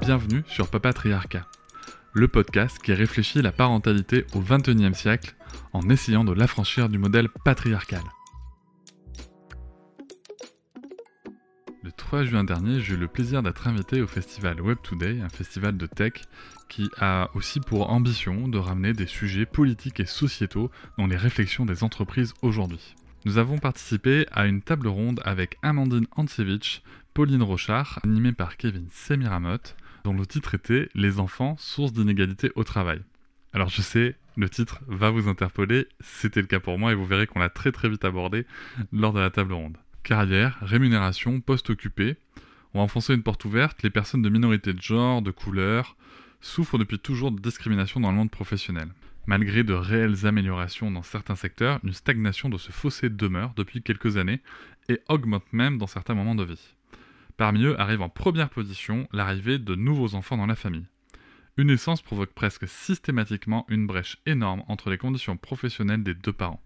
Bienvenue sur Papatriarcat, le podcast qui réfléchit la parentalité au XXIe siècle en essayant de l'affranchir du modèle patriarcal. Le 3 juin dernier, j'ai eu le plaisir d'être invité au festival Web Today, un festival de tech qui a aussi pour ambition de ramener des sujets politiques et sociétaux dans les réflexions des entreprises aujourd'hui. Nous avons participé à une table ronde avec Amandine Antsevich, Pauline Rochard, animée par Kevin Semiramoth, dont le titre était Les enfants, source d'inégalité au travail. Alors je sais, le titre va vous interpeller, c'était le cas pour moi et vous verrez qu'on l'a très très vite abordé lors de la table ronde. Carrière, rémunération, poste occupé. On va enfoncer une porte ouverte, les personnes de minorité de genre, de couleur, souffrent depuis toujours de discrimination dans le monde professionnel. Malgré de réelles améliorations dans certains secteurs, une stagnation de ce fossé demeure depuis quelques années et augmente même dans certains moments de vie. Parmi eux arrive en première position l'arrivée de nouveaux enfants dans la famille. Une naissance provoque presque systématiquement une brèche énorme entre les conditions professionnelles des deux parents.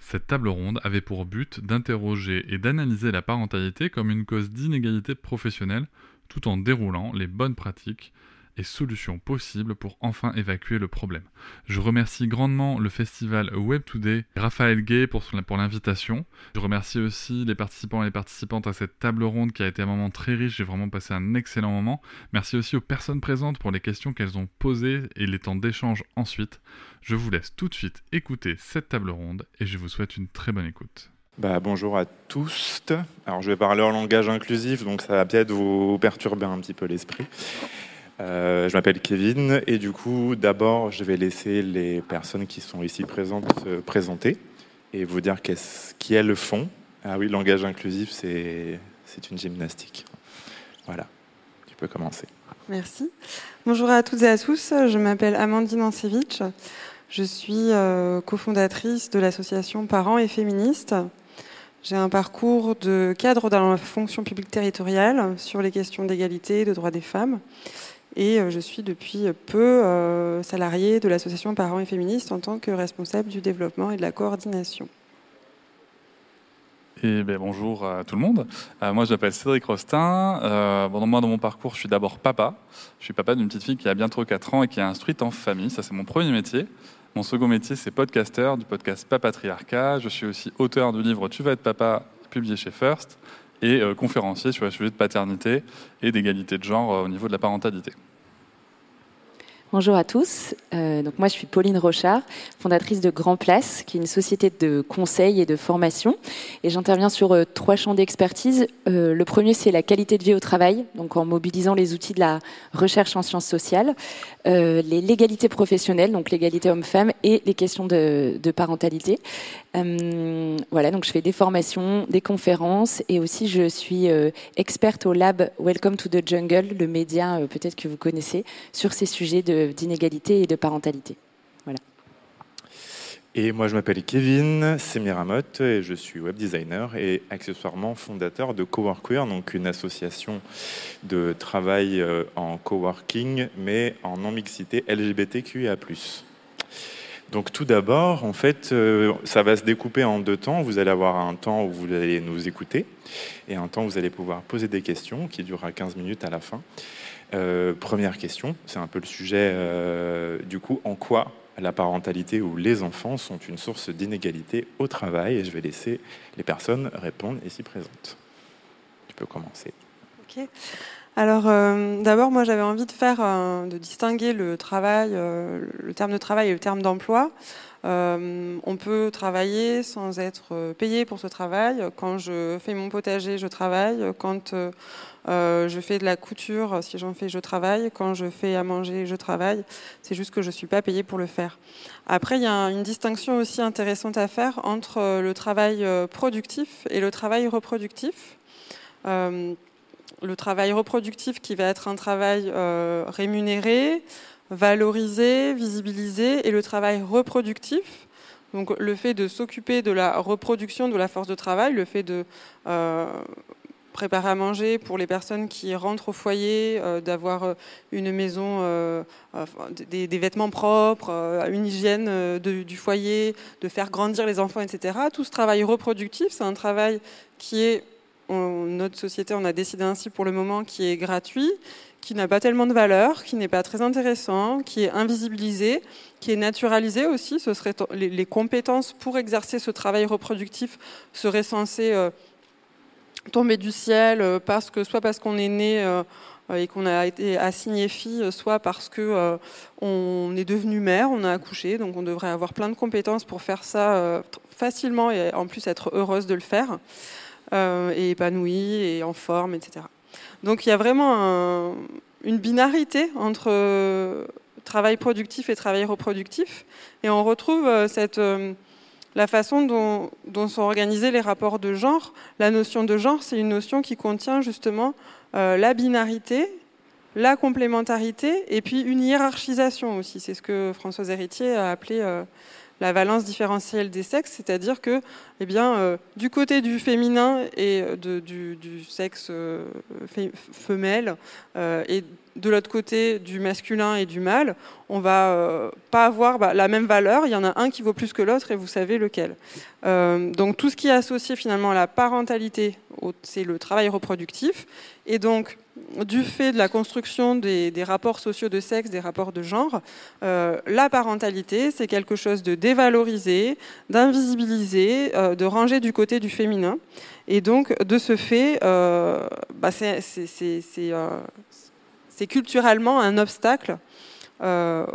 Cette table ronde avait pour but d'interroger et d'analyser la parentalité comme une cause d'inégalité professionnelle tout en déroulant les bonnes pratiques et solutions possibles pour enfin évacuer le problème. Je remercie grandement le festival Web Today, Raphaël Gay pour, l'invitation. Je remercie aussi les participants et les participantes à cette table ronde qui a été un moment très riche. J'ai vraiment passé un excellent moment. Merci aussi aux personnes présentes pour les questions qu'elles ont posées et les temps d'échange ensuite. Je vous laisse tout de suite écouter cette table ronde et je vous souhaite une très bonne écoute. Bah, bonjour à tous. Alors je vais parler en langage inclusif, donc ça va peut-être vous perturber un petit peu l'esprit. Euh, je m'appelle Kevin et du coup, d'abord, je vais laisser les personnes qui sont ici présentes se présenter et vous dire qu'est-ce qui est le fond. Ah oui, langage inclusif, c'est une gymnastique. Voilà, tu peux commencer. Merci. Bonjour à toutes et à tous, je m'appelle Amandine Ancevich. Je suis euh, cofondatrice de l'association Parents et Féministes. J'ai un parcours de cadre dans la fonction publique territoriale sur les questions d'égalité et de droits des femmes. Et euh, je suis depuis peu euh, salariée de l'association Parents et Féministes en tant que responsable du développement et de la coordination. Et ben, bonjour à tout le monde. Euh, moi, je m'appelle Cédric Rostin. Euh, moi, dans mon parcours, je suis d'abord papa. Je suis papa d'une petite fille qui a bientôt 4 ans et qui est instruite en famille. Ça, c'est mon premier métier. Mon second métier, c'est podcaster du podcast Papatriarcat. Je suis aussi auteur du livre Tu vas être papa, publié chez First et euh, conférencier sur les sujets de paternité et d'égalité de genre euh, au niveau de la parentalité. Bonjour à tous. Euh, donc moi, je suis Pauline Rochard, fondatrice de Grand Place, qui est une société de conseil et de formation. Et j'interviens sur trois champs d'expertise. Le premier, c'est la qualité de vie au travail, donc en mobilisant les outils de la recherche en sciences sociales, les légalités professionnelles, donc l'égalité homme-femme, et les questions de parentalité. Euh, voilà, donc je fais des formations, des conférences, et aussi je suis euh, experte au lab Welcome to the Jungle, le média peut-être que vous connaissez, sur ces sujets d'inégalité et de parentalité. Voilà. Et moi, je m'appelle Kevin Semiramoth et je suis web designer et accessoirement fondateur de Coworkware, donc une association de travail euh, en coworking, mais en non-mixité LGBTQIA+. Donc tout d'abord, en fait, euh, ça va se découper en deux temps. Vous allez avoir un temps où vous allez nous écouter et un temps où vous allez pouvoir poser des questions qui durera 15 minutes à la fin. Euh, première question, c'est un peu le sujet euh, du coup, en quoi la parentalité ou les enfants sont une source d'inégalité au travail? Et je vais laisser les personnes répondre ici présentes. Tu peux commencer. Ok. Alors euh, d'abord, moi j'avais envie de faire, euh, de distinguer le travail, euh, le terme de travail et le terme d'emploi. On peut travailler sans être payé pour ce travail. Quand je fais mon potager, je travaille. Quand je fais de la couture, si j'en fais, je travaille. Quand je fais à manger, je travaille. C'est juste que je ne suis pas payée pour le faire. Après, il y a une distinction aussi intéressante à faire entre le travail productif et le travail reproductif. Le travail reproductif qui va être un travail rémunéré, valorisé, visibilisé, et le travail reproductif, donc le fait de s'occuper de la reproduction de la force de travail, le fait de préparer à manger pour les personnes qui rentrent au foyer, euh, d'avoir euh, une maison, euh, des, vêtements propres, une hygiène du foyer, de faire grandir les enfants, etc. Tout ce travail reproductif, c'est un travail qui est, en notre société, on a décidé ainsi pour le moment, qui est gratuit, qui n'a pas tellement de valeur, qui n'est pas très intéressant, qui est invisibilisé, qui est naturalisé aussi. Ce serait les, les compétences pour exercer ce travail reproductif seraient censées tomber du ciel, euh, parce que, soit parce qu'on est né euh, et qu'on a été assigné fille, soit parce que euh, on est devenu mère, on a accouché, donc on devrait avoir plein de compétences pour faire ça facilement et en plus être heureuse de le faire, et épanouie et en forme, etc. Donc il y a vraiment une binarité entre travail productif et travail reproductif, et on retrouve cette la façon dont, sont organisés les rapports de genre. La notion de genre, c'est une notion qui contient justement euh, la binarité, la complémentarité et puis une hiérarchisation aussi. C'est ce que Françoise Héritier a appelé euh, la valence différentielle des sexes, c'est-à-dire que, eh bien, euh, du côté du féminin et du, sexe femelle et de l'autre côté du masculin et du mâle, on va euh, pas avoir bah, la même valeur. Il y en a un qui vaut plus que l'autre et vous savez lequel. Euh, donc tout ce qui est associé finalement à la parentalité, c'est le travail reproductif. Et donc du fait de la construction des, rapports sociaux de sexe, des rapports de genre, euh, la parentalité, c'est quelque chose de dévalorisé, d'invisibilisé, de rangé du côté du féminin. Et donc, de ce fait, bah, c'est c'est culturellement un obstacle euh,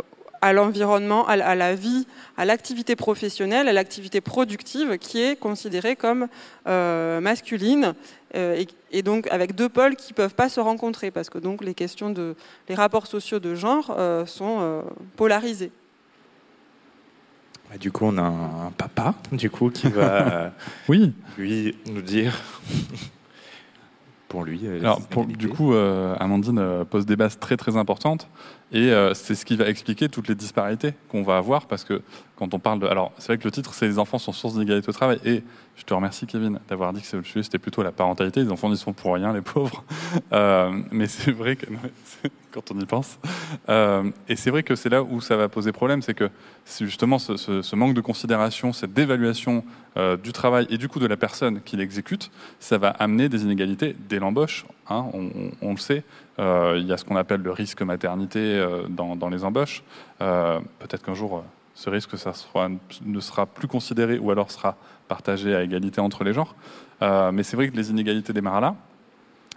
à l'environnement, à, la vie, à l'activité professionnelle, à l'activité productive qui est considérée comme euh, masculine euh, et, donc avec deux pôles qui ne peuvent pas se rencontrer parce que donc les questions de les rapports sociaux de genre sont polarisés. Bah, du coup, on a un, papa du coup qui va oui. lui nous dire pour lui. Euh, Alors, du coup, euh, Amandine euh, pose des bases très très importantes et c'est ce qui va expliquer toutes les disparités qu'on va avoir parce que quand on parle de. Alors, c'est vrai que le titre, c'est Les enfants sont source d'inégalité au travail et je te remercie, Kevin, d'avoir dit que le sujet c'était plutôt la parentalité. Les enfants n'y sont pour rien, les pauvres. mais c'est vrai que quand on y pense. et c'est vrai que c'est là où ça va poser problème, c'est que justement ce, manque de considération, cette dévaluation euh, du travail et du coup de la personne qui l'exécute, ça va amener des inégalités dès l'embauche. Hein, on, le sait, euh, il y a ce qu'on appelle le risque maternité euh, dans, les embauches. Peut-être qu'un jour, ce risque ne sera plus considéré ou alors sera partagé à égalité entre les genres. mais c'est vrai que les inégalités démarrent là.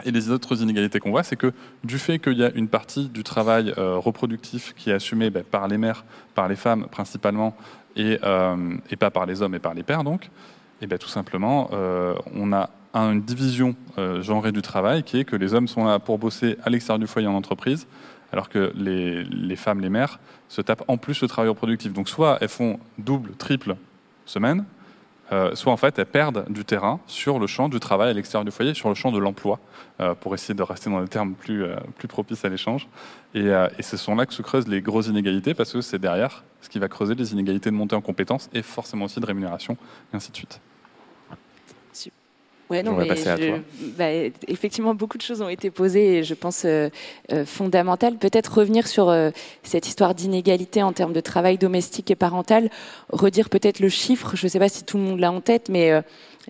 Et les autres inégalités qu'on voit, c'est que du fait qu'il y a une partie du travail reproductif qui est assumée ben, par les mères, par les femmes principalement, euh, et, pas par les hommes et par les pères, donc, et bien tout simplement, euh, on a une division euh, genrée du travail qui est que les hommes sont là pour bosser à l'extérieur du foyer en entreprise, alors que les, les, femmes, les mères, se tapent en plus le travail reproductif. Donc soit elles font double, triple semaine, euh, soit en fait elles perdent du terrain sur le champ du travail à l'extérieur du foyer, sur le champ de l'emploi, euh, pour essayer de rester dans des termes plus, euh, plus propices à l'échange. Et, et ce sont là que se creusent les grosses inégalités, parce que c'est derrière ce qui va creuser les inégalités de montée en compétences et forcément aussi de rémunération, et ainsi de suite. Ouais, non, mais bah, effectivement, beaucoup de choses ont été posées et je pense euh, euh, fondamentales. Peut-être revenir sur euh, cette histoire d'inégalité en termes de travail domestique et parental, redire peut-être le chiffre, je ne sais pas si tout le monde l'a en tête, mais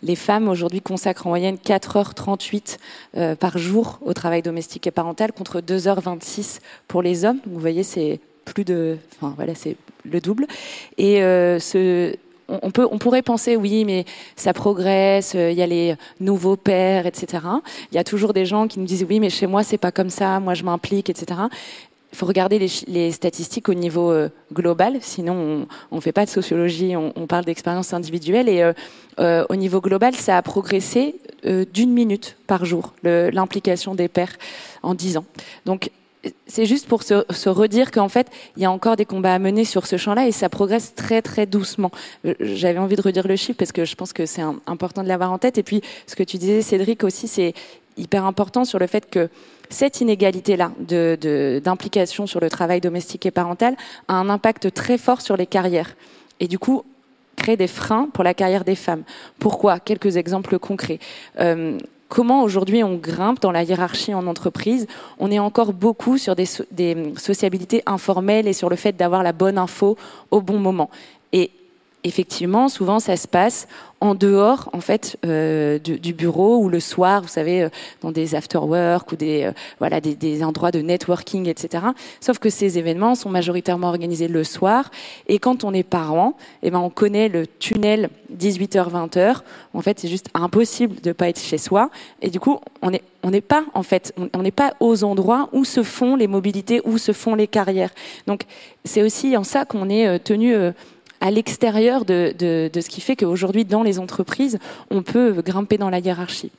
les femmes aujourd'hui consacrent en moyenne 4h38 par jour au travail domestique et parental contre 2h26 pour les hommes. Donc, vous voyez, c'est plus de, enfin voilà, c'est le double. Et ce, on, peut, on pourrait penser, oui, mais ça progresse, euh, il y a les nouveaux pères, etc. Il y a toujours des gens qui nous disent, oui, mais chez moi, c'est pas comme ça, moi, je m'implique, etc. Il faut regarder les, statistiques au niveau euh, global, sinon on ne fait pas de sociologie, on, parle d'expérience individuelle. Et euh, au niveau global, ça a progressé d'une minute par jour, l'implication des pères en 10 ans. Donc c'est juste pour se, se redire qu'en fait, il y a encore des combats à mener sur ce champ-là et ça progresse très très doucement. Euh, j'avais envie de redire le chiffre parce que je pense que c'est important de l'avoir en tête. Et puis, ce que tu disais, Cédric, aussi, c'est hyper important sur le fait que cette inégalité-là d'implication de, sur le travail domestique et parental a un impact très fort sur les carrières. Et du coup, crée des freins pour la carrière des femmes. Pourquoi? Quelques exemples concrets. Euh, comment aujourd'hui on grimpe dans la hiérarchie en entreprise. On est encore beaucoup sur des, sociabilités informelles et sur le fait d'avoir la bonne info au bon moment. Effectivement, souvent, ça se passe en dehors, en fait, euh, du, bureau ou le soir, vous savez, euh, dans des after-work ou des, euh, voilà, des, endroits de networking, etc. Sauf que ces événements sont majoritairement organisés le soir. Et quand on est parent, eh ben, on connaît le tunnel 18h-20h. En fait, c'est juste impossible de pas être chez soi. Et du coup, on n'est on n'est pas, en fait, on n'est pas aux endroits où se font les mobilités, où se font les carrières. Donc, c'est aussi en ça qu'on est tenu à l'extérieur de, ce qui fait qu'aujourd'hui, dans les entreprises, on peut grimper dans la hiérarchie.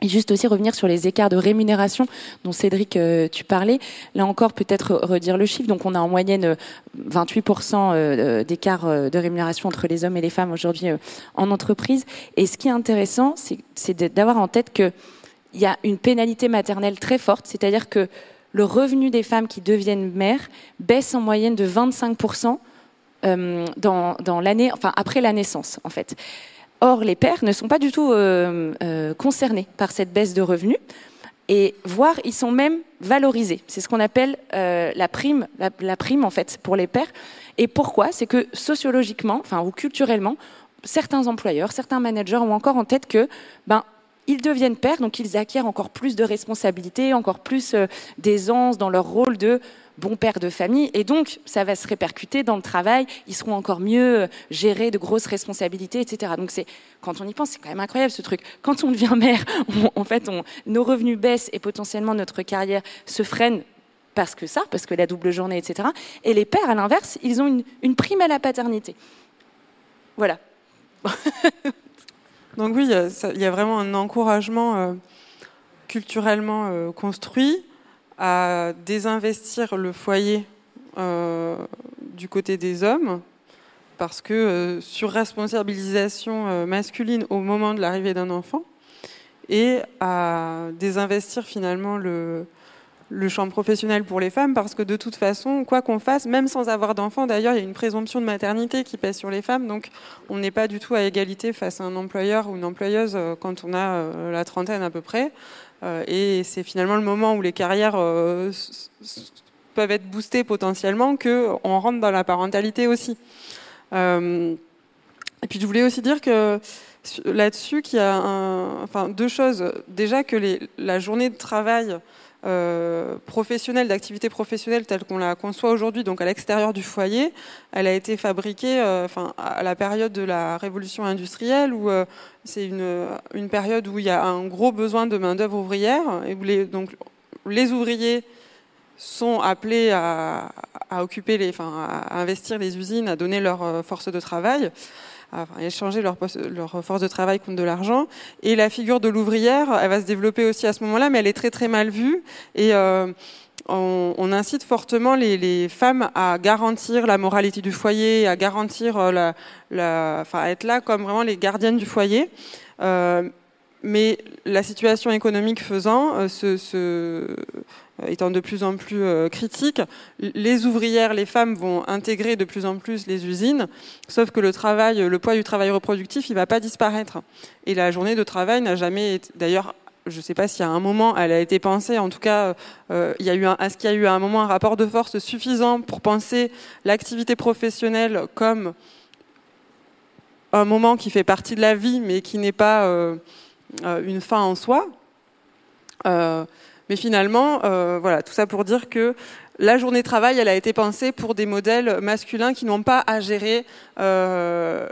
Et juste aussi revenir sur les écarts de rémunération dont Cédric, euh, tu parlais. Là encore, peut-être redire le chiffre. Donc, on a en moyenne 28% euh, euh, d'écart de rémunération entre les hommes et les femmes aujourd'hui en entreprise. Et ce qui est intéressant, c'est d'avoir en tête qu'il y a une pénalité maternelle très forte, c'est-à-dire que le revenu des femmes qui deviennent mères baisse en moyenne de 25% euh, dans, l'année, enfin après la naissance, en fait. Or, les pères ne sont pas du tout euh, euh, concernés par cette baisse de revenus et voire ils sont même valorisés. C'est ce qu'on appelle la prime, la, prime en fait pour les pères. Et pourquoi? C'est que sociologiquement, enfin ou culturellement, certains employeurs, certains managers ont encore en tête que ben ils deviennent pères, donc ils acquièrent encore plus de responsabilités, encore plus d'aisance dans leur rôle de bon père de famille. Et donc, ça va se répercuter dans le travail. Ils seront encore mieux euh, gérés de grosses responsabilités, etc. Donc, c'est quand on y pense, c'est quand même incroyable ce truc. Quand on devient mère, en fait, nos revenus baissent et potentiellement notre carrière se freine parce que ça, parce que la double journée, etc. Et les pères, à l'inverse, ils ont une, prime à la paternité. Voilà. Donc oui, il y, a vraiment un encouragement euh, culturellement euh, construit à désinvestir le foyer euh, du côté des hommes, parce que euh, sur responsabilisation euh, masculine au moment de l'arrivée d'un enfant, et à désinvestir finalement le, le champ professionnel pour les femmes, parce que de toute façon, quoi qu'on fasse, même sans avoir d'enfant, d'ailleurs, il y a une présomption de maternité qui pèse sur les femmes, donc on n'est pas du tout à égalité face à un employeur ou une employeuse quand on a la trentaine à peu près. Euh, et c'est finalement le moment où les carrières euh, peuvent être boostées potentiellement qu'on rentre dans la parentalité aussi. Euh, et puis je voulais aussi dire que là-dessus qu'il y a enfin, deux choses. Déjà que la journée de travail euh, professionnelle, d'activité professionnelle telle qu'on la conçoit aujourd'hui, donc à l'extérieur du foyer, elle a été fabriquée euh, enfin, à la période de la révolution industrielle, où euh, c'est une, une, période où il y a un gros besoin de main-d'œuvre ouvrière, et où les, donc, les ouvriers sont appelés à, à occuper les, enfin, à investir les usines, à donner leur force de travail à échanger leur, leur, force de travail contre de l'argent. Et la figure de l'ouvrière, elle va se développer aussi à ce moment-là, mais elle est très très mal vue. Et euh, on, incite fortement les, les, femmes à garantir la moralité du foyer, à garantir euh, la, la, enfin, à être là comme vraiment les gardiennes du foyer. Euh, mais la situation économique faisant, euh, ce, ce, étant de plus en plus euh, critique, les ouvrières, les femmes vont intégrer de plus en plus les usines, sauf que le travail, le poids du travail reproductif, il va pas disparaître. Et la journée de travail n'a jamais d'ailleurs, je ne sais pas y a un moment, elle a été pensée. En tout cas, euh, il y a eu est-ce qu'il y a eu à un moment un rapport de force suffisant pour penser l'activité professionnelle comme un moment qui fait partie de la vie, mais qui n'est pas une fin en soi? Mais finalement, euh, voilà, tout ça pour dire que la journée de travail, elle a été pensée pour des modèles masculins qui n'ont pas à gérer euh,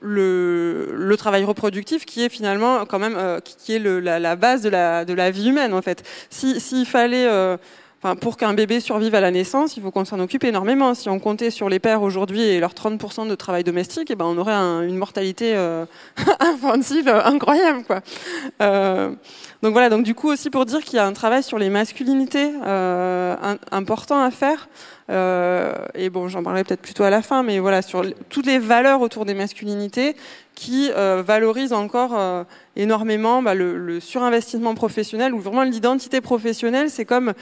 le, le, travail reproductif, qui est finalement quand même euh, qui est le, la, base de la, de la vie humaine en fait. S'il fallait Enfin, pour qu'un bébé survive à la naissance, il faut qu'on s'en occupe énormément. Si on comptait sur les pères aujourd'hui et leurs 30% de travail domestique, eh ben, on aurait une mortalité euh, infantile incroyable. Quoi. Euh, donc voilà, donc du coup aussi pour dire qu'il y a un travail sur les masculinités euh, important à faire. Euh, et bon, j'en parlerai peut-être plutôt à la fin, mais voilà, sur toutes les valeurs autour des masculinités qui euh, valorisent encore euh, énormément bah, le, le, surinvestissement professionnel, ou vraiment l'identité professionnelle, c'est comme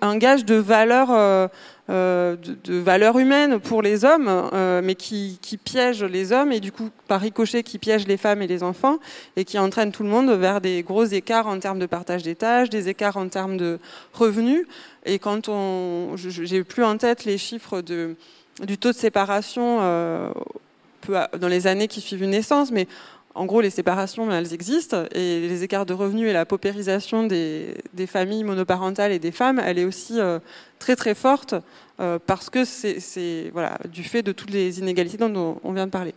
un gage de valeur, de, de, valeur humaine pour les hommes, euh, mais qui, qui, piège les hommes, et du coup, par ricochet, qui piège les femmes et les enfants, et qui entraîne tout le monde vers des gros écarts en termes de partage des tâches, des écarts en termes de revenus. Et quand on, j'ai plus en tête les chiffres de, du taux de séparation euh, dans les années qui suivent une naissance, mais en gros, les séparations, elles existent, et les écarts de revenus et la paupérisation des, familles monoparentales et des femmes, elle est aussi euh, très très forte euh, parce que c'est voilà du fait de toutes les inégalités dont on vient de parler.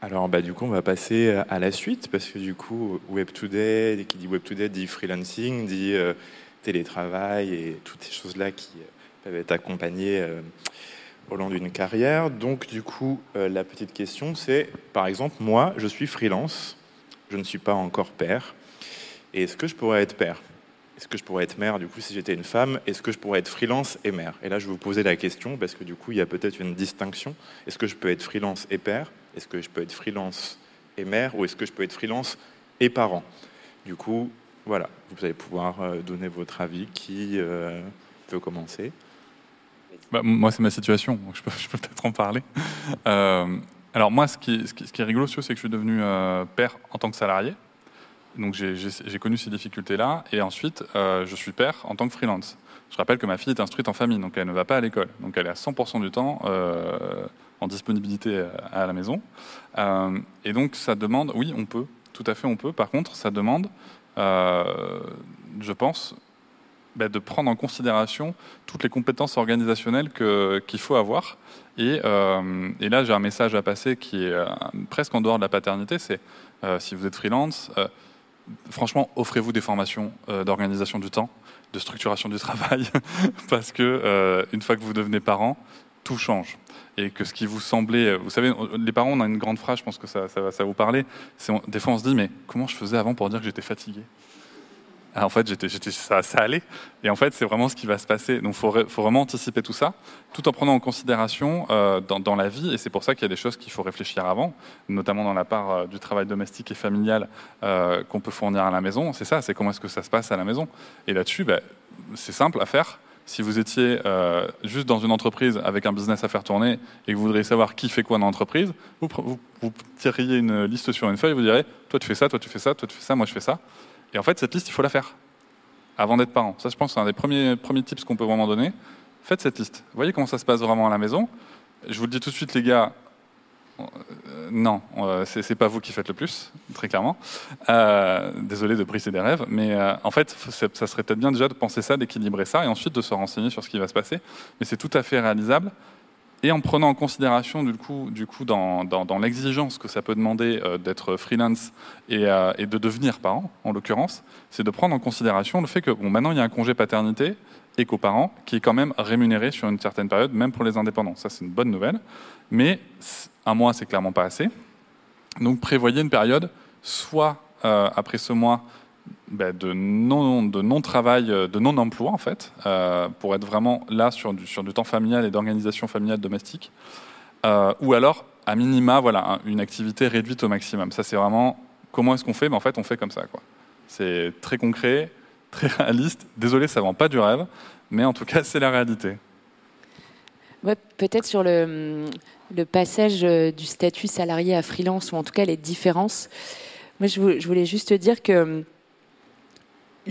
Alors, bah, du coup, on va passer à la suite parce que du coup, Web Today, qui dit Web Today dit freelancing, dit euh, télétravail et toutes ces choses-là qui euh, peuvent être accompagnées euh, au long d'une carrière. Donc, du coup, euh, la petite question, c'est, par exemple, moi, je suis freelance, je ne suis pas encore père. Est-ce que je pourrais être père? Est-ce que je pourrais être mère, du coup, si j'étais une femme? Est-ce que je pourrais être freelance et mère? Et là, je vais vous poser la question, parce que du coup, il y a peut-être une distinction. Est-ce que je peux être freelance et père? Est-ce que je peux être freelance et mère? Ou est-ce que je peux être freelance et parent? Du coup, voilà, vous allez pouvoir euh, donner votre avis. Qui euh, veut commencer? Bah, Moi, c'est ma situation, donc je peux, peut-être en parler. Euh, alors moi, ce qui, est rigolo, c'est que je suis devenu euh, père en tant que salarié. Donc j'ai connu ces difficultés-là. Et ensuite, euh, je suis père en tant que freelance. Je rappelle que ma fille est instruite en famille, donc elle ne va pas à l'école. Donc elle est à 100% du temps en disponibilité à la maison. et donc ça demande, oui, on peut, tout à fait on peut. Par contre, ça demande je pense, bah, de prendre en considération toutes les compétences organisationnelles qu'il faut avoir. Et, euh, et là, j'ai un message à passer qui est euh, presque en dehors de la paternité, c'est euh, si vous êtes freelance, franchement, offrez-vous des formations d'organisation du temps, de structuration du travail, parce que une fois que vous devenez parent, tout change et que ce qui vous semblait, vous savez, les parents, on a une grande phrase, je pense que ça, ça va ça vous parler. Des fois, on se dit, mais comment je faisais avant pour dire que j'étais fatigué? En fait, j'étais, ça, allait. Et en fait, c'est vraiment ce qui va se passer. Donc, il faut, vraiment anticiper tout ça, tout en prenant en considération euh, dans, la vie. Et c'est pour ça qu'il y a des choses qu'il faut réfléchir avant, notamment dans la part euh, du travail domestique et familial euh, qu'on peut fournir à la maison. C'est ça, c'est comment est-ce que ça se passe à la maison. Et là-dessus, ben, c'est simple à faire si vous étiez juste dans une entreprise avec un business à faire tourner et que vous voudriez savoir qui fait quoi dans l'entreprise, vous, tireriez une liste sur une feuille, vous direz toi tu fais ça, toi tu fais ça, toi tu fais ça, moi je fais ça. Et en fait, cette liste, il faut la faire avant d'être parent. Ça, je pense, c'est un des premiers, premiers tips qu'on peut vraiment donner. Faites cette liste. Voyez comment ça se passe vraiment à la maison? Je vous le dis tout de suite, les gars, euh, non, euh, c'est pas vous qui faites le plus, très clairement. Euh, désolé de briser des rêves, mais euh, en fait, ça serait peut-être bien déjà de penser ça, d'équilibrer ça, et ensuite de se renseigner sur ce qui va se passer. Mais c'est tout à fait réalisable, et en prenant en considération du coup, du coup dans, dans, l'exigence que ça peut demander euh, d'être freelance et, euh, et, de devenir parent, en l'occurrence, c'est de prendre en considération le fait que bon, maintenant il y a un congé paternité et coparent qui est quand même rémunéré sur une certaine période, même pour les indépendants. Ça, c'est une bonne nouvelle. Mais un mois, c'est clairement pas assez. Donc prévoyez une période, soit euh, après ce mois, ben, de non de non travail, de non emploi en fait, euh, pour être vraiment là sur du, sur du temps familial et d'organisation familiale domestique, euh, ou alors à minima voilà une activité réduite au maximum. Ça c'est vraiment comment est-ce qu'on fait, ben, en fait on fait comme ça quoi. C'est très concret, très réaliste. Désolé, ça vend pas du rêve, mais en tout cas c'est la réalité. Peut-être sur le, le, passage euh, du statut salarié à freelance, ou en tout cas les différences. Moi, je voulais juste dire que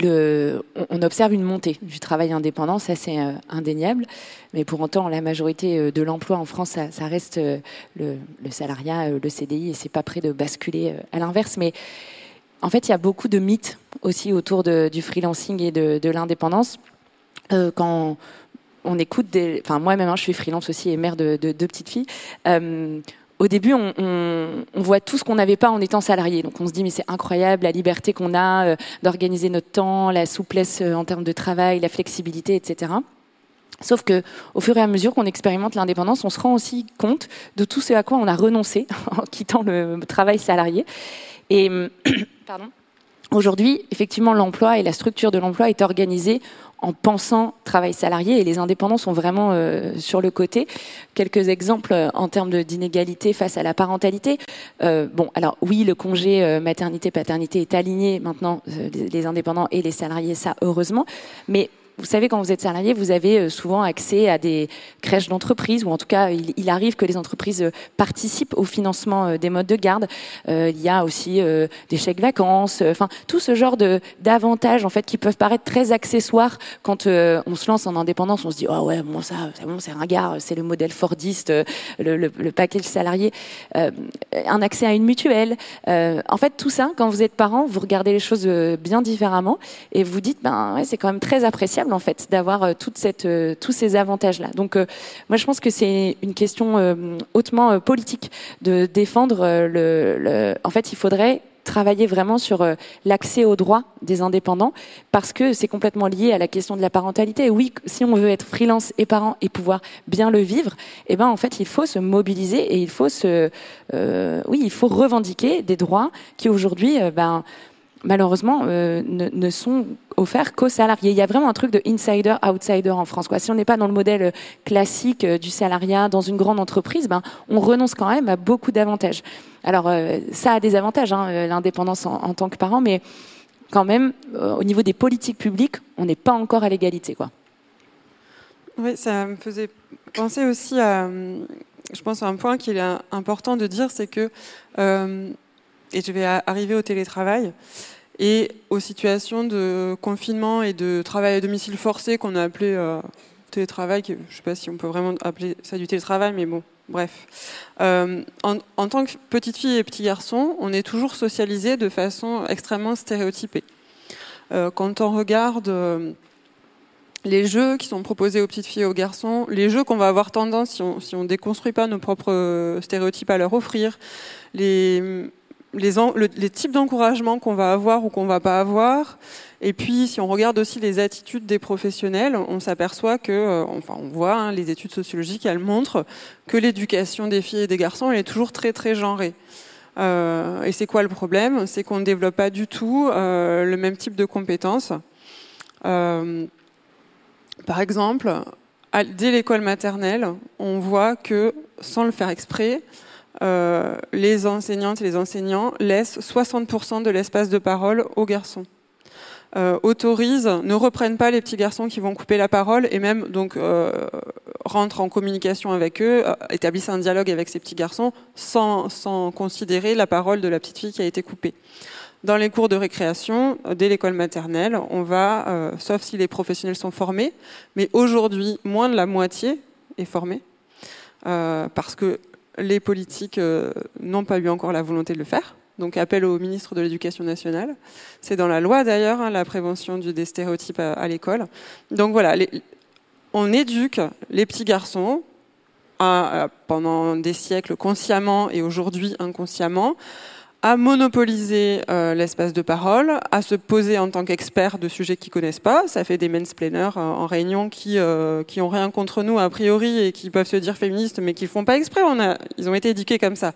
on observe une montée du travail indépendant, ça c'est euh, indéniable, mais pour autant la majorité euh, de l'emploi en France, ça, reste euh, le, salariat, le CDI, et c'est pas prêt de basculer à l'inverse. Mais en fait, il y a beaucoup de mythes aussi autour du freelancing et de, l'indépendance. Quand on écoute des, enfin moi-même, hein, je suis freelance aussi et mère de, de deux petites filles. Au début, on, voit tout ce qu'on n'avait pas en étant salarié. Donc on se dit mais c'est incroyable la liberté qu'on a euh, d'organiser notre temps, la souplesse euh, en termes de travail, la flexibilité, etc. Sauf que, au fur et à mesure qu'on expérimente l'indépendance, on se rend aussi compte de tout ce à quoi on a renoncé en quittant le travail salarié. Et. Aujourd'hui, effectivement, l'emploi et la structure de l'emploi est organisée en pensant travail salarié et les indépendants sont vraiment euh, sur le côté. Quelques exemples euh, en termes d'inégalité face à la parentalité. Euh, bon, alors oui, le congé maternité-paternité est aligné maintenant, les, les, indépendants et les salariés, ça heureusement. Mais vous savez, quand vous êtes salarié, vous avez euh, souvent accès à des crèches d'entreprise, ou en tout cas, il, arrive que les entreprises euh, participent au financement euh, des modes de garde. Il y a aussi des chèques vacances, enfin tout ce genre de d'avantages en fait qui peuvent paraître très accessoires quand on se lance en indépendance. On se dit oh ouais, bon ça, c'est bon, c'est ringard, c'est le modèle Fordiste, le, le, le package salarié, un accès à une mutuelle. en fait, tout ça, quand vous êtes parent, vous regardez les choses bien différemment et vous dites ben ouais, c'est quand même très appréciable en fait d'avoir euh, euh, tous ces avantages-là. Donc euh, moi je pense que c'est une question hautement politique de défendre le, En fait, il faudrait travailler vraiment sur l'accès aux droits des indépendants parce que c'est complètement lié à la question de la parentalité. oui, si on veut être freelance et parent et pouvoir bien le vivre, eh ben en fait il faut se mobiliser et il faut se, oui, il faut revendiquer des droits qui aujourd'hui, ben malheureusement, euh, ne, sont offerts qu'aux salariés. Il y a vraiment un truc de insider-outsider en France. Si on n'est pas dans le modèle classique euh, du salariat dans une grande entreprise, ben, on renonce quand même à beaucoup d'avantages. Alors, euh, ça a des avantages, hein, euh, l'indépendance en, tant que parent, mais quand même, euh, au niveau des politiques publiques, on n'est pas encore à l'égalité. Quoi. Oui, ça me faisait penser aussi à, je pense, à un point qu'il est important de dire, c'est que euh, et je vais arriver au télétravail et aux situations de confinement et de travail à domicile forcé qu'on a appelé euh, télétravail, je ne sais pas si on peut vraiment appeler ça du télétravail, mais bon, bref. Euh, en, tant que petite fille et petit garçon, on est toujours socialisé de façon extrêmement stéréotypée. Euh, quand on regarde les jeux qui sont proposés aux petites filles et aux garçons, les jeux qu'on va avoir tendance, si on ne si on déconstruit pas nos propres stéréotypes, à leur offrir, les les, types d'encouragement qu'on va avoir ou qu'on va pas avoir. Et puis, si on regarde aussi les attitudes des professionnels, on s'aperçoit que, euh, enfin, on voit hein, les études sociologiques, elles montrent que l'éducation des filles et des garçons elle est toujours très très genrée. Euh, et c'est quoi le problème? C'est qu'on ne développe pas du tout euh, le même type de compétences. Par exemple, dès l'école maternelle, on voit que, sans le faire exprès, les enseignantes et les enseignants laissent 60% de l'espace de parole aux garçons. Euh, autorisent, ne reprennent pas les petits garçons qui vont couper la parole et même donc euh, rentrent en communication avec eux, euh, établissent un dialogue avec ces petits garçons sans, sans, considérer la parole de la petite fille qui a été coupée. Dans les cours de récréation, euh, dès l'école maternelle, on va, euh, sauf si les professionnels sont formés, mais aujourd'hui moins de la moitié est formée parce que les politiques euh, n'ont pas eu encore la volonté de le faire. Donc appel au ministre de l'Éducation nationale. C'est dans la loi d'ailleurs, hein, la prévention des stéréotypes à, l'école. Donc voilà, on éduque les petits garçons pendant des siècles consciemment et aujourd'hui inconsciemment à monopoliser euh, l'espace de parole, à se poser en tant qu'expert de sujets qu'ils connaissent pas. Ça fait des mansplainers euh, en réunion qui euh, qui ont rien contre nous a priori et qui peuvent se dire féministes, mais qui font pas exprès. Ils ont été éduqués comme ça.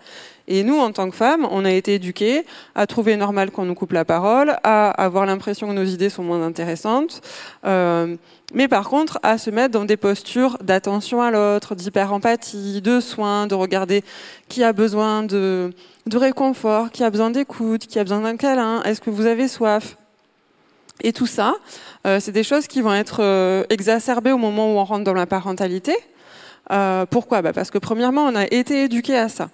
Et nous, en tant que femmes, on a été éduqués à trouver normal qu'on nous coupe la parole, à avoir l'impression que nos idées sont moins intéressantes. Euh, mais par contre, à se mettre dans des postures d'attention à l'autre, d'hyper-empathie, de soins, de regarder qui a besoin de, réconfort, qui a besoin d'écoute, qui a besoin d'un câlin, est-ce que vous avez soif? Et tout ça, euh, c'est des choses qui vont être euh, exacerbées au moment où on rentre dans la parentalité. Pourquoi? Bah Parce que premièrement, on a été éduqué à ça.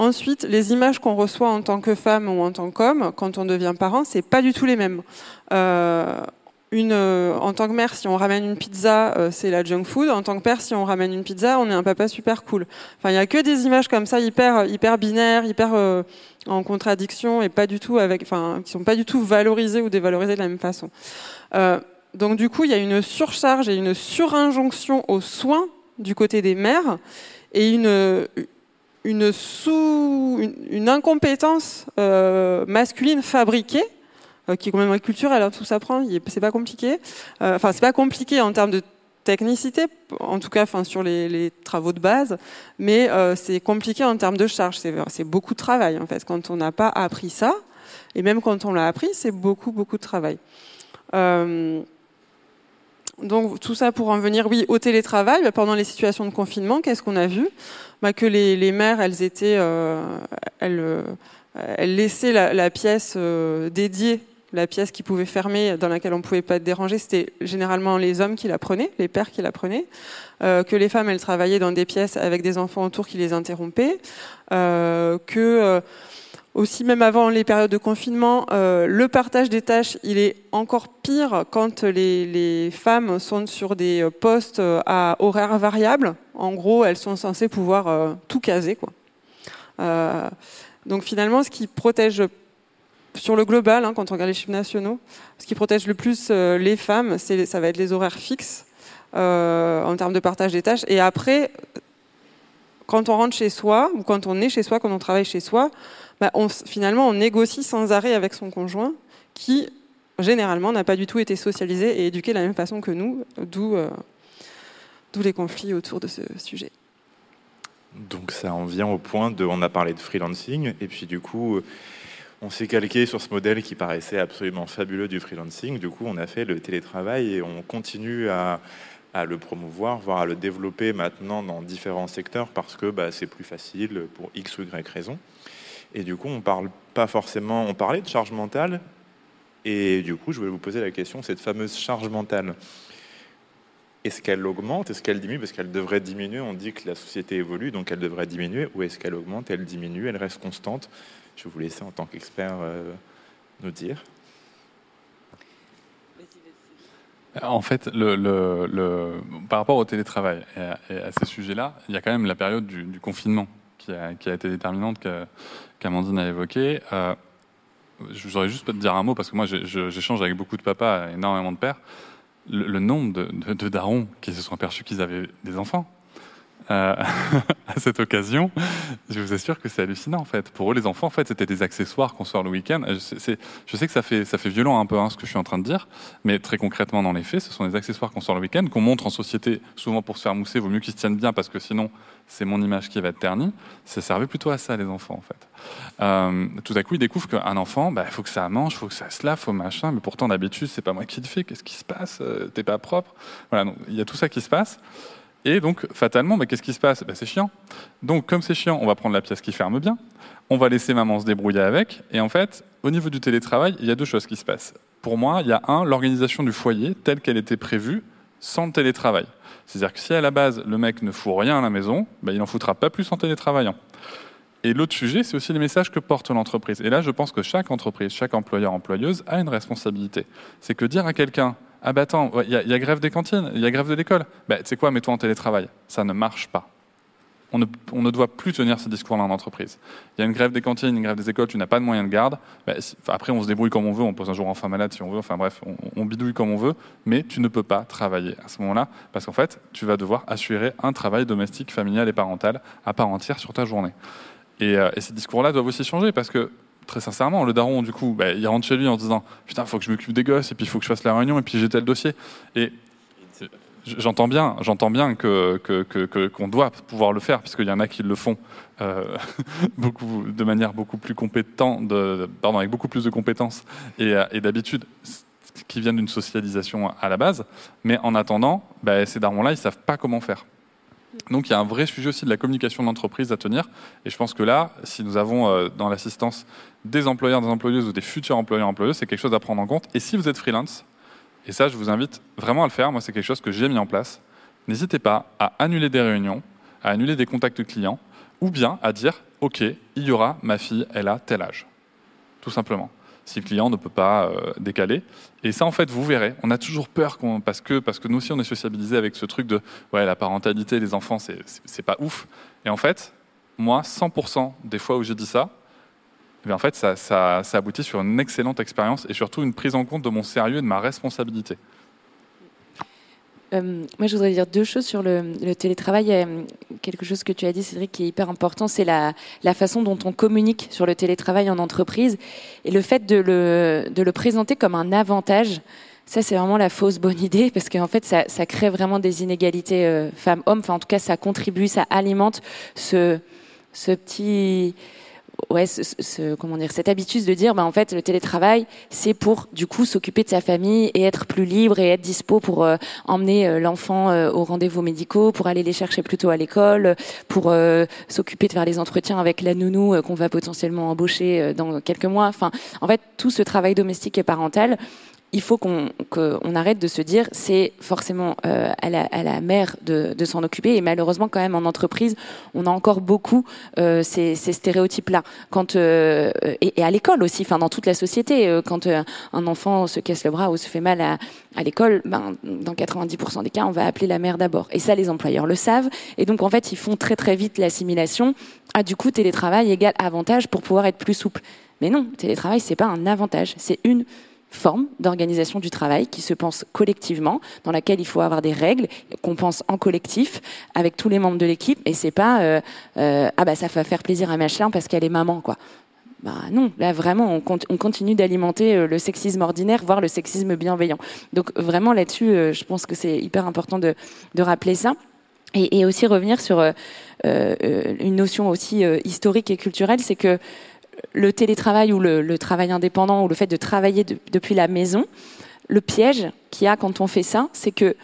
Ensuite, les images qu'on reçoit en tant que femme ou en tant qu'homme, quand on devient parent, c'est pas du tout les mêmes. Euh, euh, en tant que mère, si on ramène une pizza, euh, c'est la junk food. En tant que père, si on ramène une pizza, on est un papa super cool. Enfin, il y a que des images comme ça, hyper, hyper binaires, hyper en contradiction et pas du tout avec, enfin, qui sont pas du tout valorisées ou dévalorisées de la même façon. Donc, du coup, il y a une surcharge et une surinjonction aux soins du côté des mères et une une, sous, une, incompétence masculine fabriquée qui est quand même culturelle, hein, tout s'apprend, c'est pas compliqué. Enfin, c'est pas compliqué en termes de technicité, en tout cas sur les, travaux de base, mais euh, c'est compliqué en termes de charge. C'est beaucoup de travail en fait. Quand on n'a pas appris ça, et même quand on l'a appris, c'est beaucoup, beaucoup de travail. Euh, donc tout ça pour en venir, oui, au télétravail. Bah, pendant les situations de confinement, qu'est-ce qu'on a vu? Bah, Que les, mères, elles étaient, euh, elles, laissaient la, la pièce dédiée la pièce qui pouvait fermer, dans laquelle on pouvait pas être dérangé, c'était généralement les hommes qui la prenaient, les pères qui la prenaient. Euh, que les femmes, elles travaillaient dans des pièces avec des enfants autour qui les interrompaient. Euh, que euh, aussi, même avant les périodes de confinement, le partage des tâches, il est encore pire quand les, femmes sont sur des postes à horaires variables. En gros, elles sont censées pouvoir tout caser. Donc finalement, ce qui protège sur le global, hein, quand on regarde les chiffres nationaux, ce qui protège le plus euh, les femmes, ça va être les horaires fixes euh, en termes de partage des tâches. Et après, quand on rentre chez soi, ou quand on est chez soi, quand on travaille chez soi, bah, finalement, on négocie sans arrêt avec son conjoint, qui généralement n'a pas du tout été socialisé et éduqué de la même façon que nous, d'où euh, les conflits autour de ce sujet. Donc ça en vient au point de, on a parlé de freelancing, et puis du coup, on s'est calqué sur ce modèle qui paraissait absolument fabuleux du freelancing. Du coup, on a fait le télétravail et on continue à, le promouvoir, voire à le développer maintenant dans différents secteurs parce que bah, c'est plus facile pour X ou Y raison. Et du coup, on parle pas forcément. On parlait de charge mentale. Et du coup, je voulais vous poser la question cette fameuse charge mentale, est-ce qu'elle augmente Est-ce qu'elle diminue? Parce qu'elle devrait diminuer. On dit que la société évolue, donc elle devrait diminuer. Ou est-ce qu'elle augmente Elle diminue Elle reste constante? Je vais vous laisser en tant qu'expert euh, nous dire. En fait, par rapport au télétravail et à, ces sujets-là, il y a quand même la période du, confinement qui a, été déterminante qu'Amandine a évoquée. Euh, je voudrais juste te dire un mot parce que moi j'échange avec beaucoup de papas, énormément de pères. Le, nombre de, de darons qui se sont aperçus qu'ils avaient des enfants euh, à cette occasion, je vous assure que c'est hallucinant en fait. Pour eux, les enfants, en fait, c'était des accessoires qu'on sort le week-end. Je, sais que ça fait, ça fait violent un peu hein, ce que je suis en train de dire, mais très concrètement dans les faits, ce sont des accessoires qu'on sort le week-end, qu'on montre en société, souvent pour se faire mousser. Vaut mieux qu'ils se tiennent bien parce que sinon, c'est mon image qui va être ternie. Ça servait plutôt à ça les enfants en fait. Euh, tout à coup, ils découvrent qu'un enfant, bah, il faut que ça mange, il faut que ça se lave, faut machin. Mais pourtant, d'habitude, c'est pas moi qui le fais. Qu'est-ce qui se passe euh, T'es pas propre. Voilà, il y a tout ça qui se passe. Et donc, fatalement, mais qu'est-ce qui se passe? Ben, C'est chiant. Donc, comme c'est chiant, on va prendre la pièce qui ferme bien, on va laisser maman se débrouiller avec, et en fait, au niveau du télétravail, il y a deux choses qui se passent. Pour moi, il y a un, l'organisation du foyer telle qu'elle était prévue sans le télétravail. C'est-à-dire que si à la base, le mec ne fout rien à la maison, ben, il n'en foutra pas plus en télétravaillant. Et l'autre sujet, c'est aussi les messages que porte l'entreprise. Et là, je pense que chaque entreprise, chaque employeur-employeuse a une responsabilité. C'est que dire à quelqu'un, ah bah attends, il y, a grève des cantines, il y a grève de l'école. Bah, tu sais quoi, mets-toi en télétravail. Ça ne marche pas. On ne, doit plus tenir ce discours-là en entreprise. Il y a une grève des cantines, une grève des écoles, tu n'as pas de moyens de garde. Bah, après, on se débrouille comme on veut, on pose un jour enfin malade si on veut, enfin bref, on, bidouille comme on veut, mais tu ne peux pas travailler à ce moment-là, parce qu'en fait, tu vas devoir assurer un travail domestique, familial et parental à part entière sur ta journée. Et, euh, et ces discours-là doivent aussi changer, parce que très sincèrement, le daron, du coup, bah, il rentre chez lui en disant Putain, faut que je m'occupe des gosses, et puis il faut que je fasse la réunion, et puis j'ai tel dossier. Et j'entends bien, j'entends bien que, qu'on doit pouvoir le faire, puisqu'il y en a qui le font euh, de manière beaucoup plus compétente, pardon, avec beaucoup plus de compétences et, et d'habitude qui viennent d'une socialisation à la base. Mais en attendant, bah, ces darons-là, ils savent pas comment faire. Donc il y a un vrai sujet aussi de la communication d'entreprise à tenir. Et je pense que là, si nous avons euh, dans l'assistance des employeurs, des employeuses ou des futurs employeurs, employeuses, c'est quelque chose à prendre en compte. Et si vous êtes freelance, et ça je vous invite vraiment à le faire, moi c'est quelque chose que j'ai mis en place, n'hésitez pas à annuler des réunions, à annuler des contacts clients, ou bien à dire, OK, il y aura ma fille, elle a tel âge. Tout simplement si le client ne peut pas euh, décaler. Et ça, en fait, vous verrez, on a toujours peur parce, que, parce que nous aussi, on est sociabilisé avec ce truc de ouais, la parentalité, les enfants, c'est pas ouf. Et en fait, moi, 100% des fois où j'ai dit ça, eh en fait, ça, ça, ça, aboutit sur une excellente expérience et surtout une prise en compte de mon sérieux et de ma responsabilité. Euh, moi, je voudrais dire deux choses sur le, télétravail. quelque chose que tu as dit, Cédric, qui est hyper important, c'est la, façon dont on communique sur le télétravail en entreprise et le fait de le, le présenter comme un avantage. Ça, c'est vraiment la fausse bonne idée parce qu'en fait, ça, crée vraiment des inégalités euh, femmes-hommes. Enfin, en tout cas, ça contribue, ça alimente ce petit ouais, ce, comment dire, cette habitude de dire, bah, en fait, le télétravail, c'est pour du coup s'occuper de sa famille et être plus libre et être dispo pour euh, emmener euh, l'enfant euh, aux rendez-vous médicaux, pour aller les chercher plus tôt à l'école, pour s'occuper de faire les entretiens avec la nounou qu'on va potentiellement embaucher dans quelques mois. Enfin, en fait, tout ce travail domestique et parental, il faut qu'on arrête de se dire c'est forcément euh, à, la, mère de, s'en occuper. Et malheureusement quand même en entreprise on a encore beaucoup euh, ces, stéréotypes là quand euh, et, à l'école aussi enfin dans toute la société quand un enfant se casse le bras ou se fait mal à, à l'école ben, dans 90% des cas on va appeler la mère d'abord. Et ça les employeurs le savent. Et donc en fait ils font très très vite l'assimilation ah du coup télétravail égale avantage pour pouvoir être plus souple. Mais non télétravail c'est pas un avantage. C'est une forme d'organisation du travail qui se pense collectivement, dans laquelle il faut avoir des règles qu'on pense en collectif avec tous les membres de l'équipe. Et c'est pas euh, euh, ah bah ça va faire plaisir à machin parce qu'elle est maman quoi. Bah non, là vraiment on, on continue d'alimenter euh, le sexisme ordinaire, voire le sexisme bienveillant. Donc vraiment là-dessus, je pense que c'est hyper important de, rappeler ça. Et, aussi revenir sur une notion aussi historique et culturelle, c'est que le télétravail ou le, travail indépendant ou le fait de travailler depuis la maison, le piège qu'il y a quand on fait ça, c'est que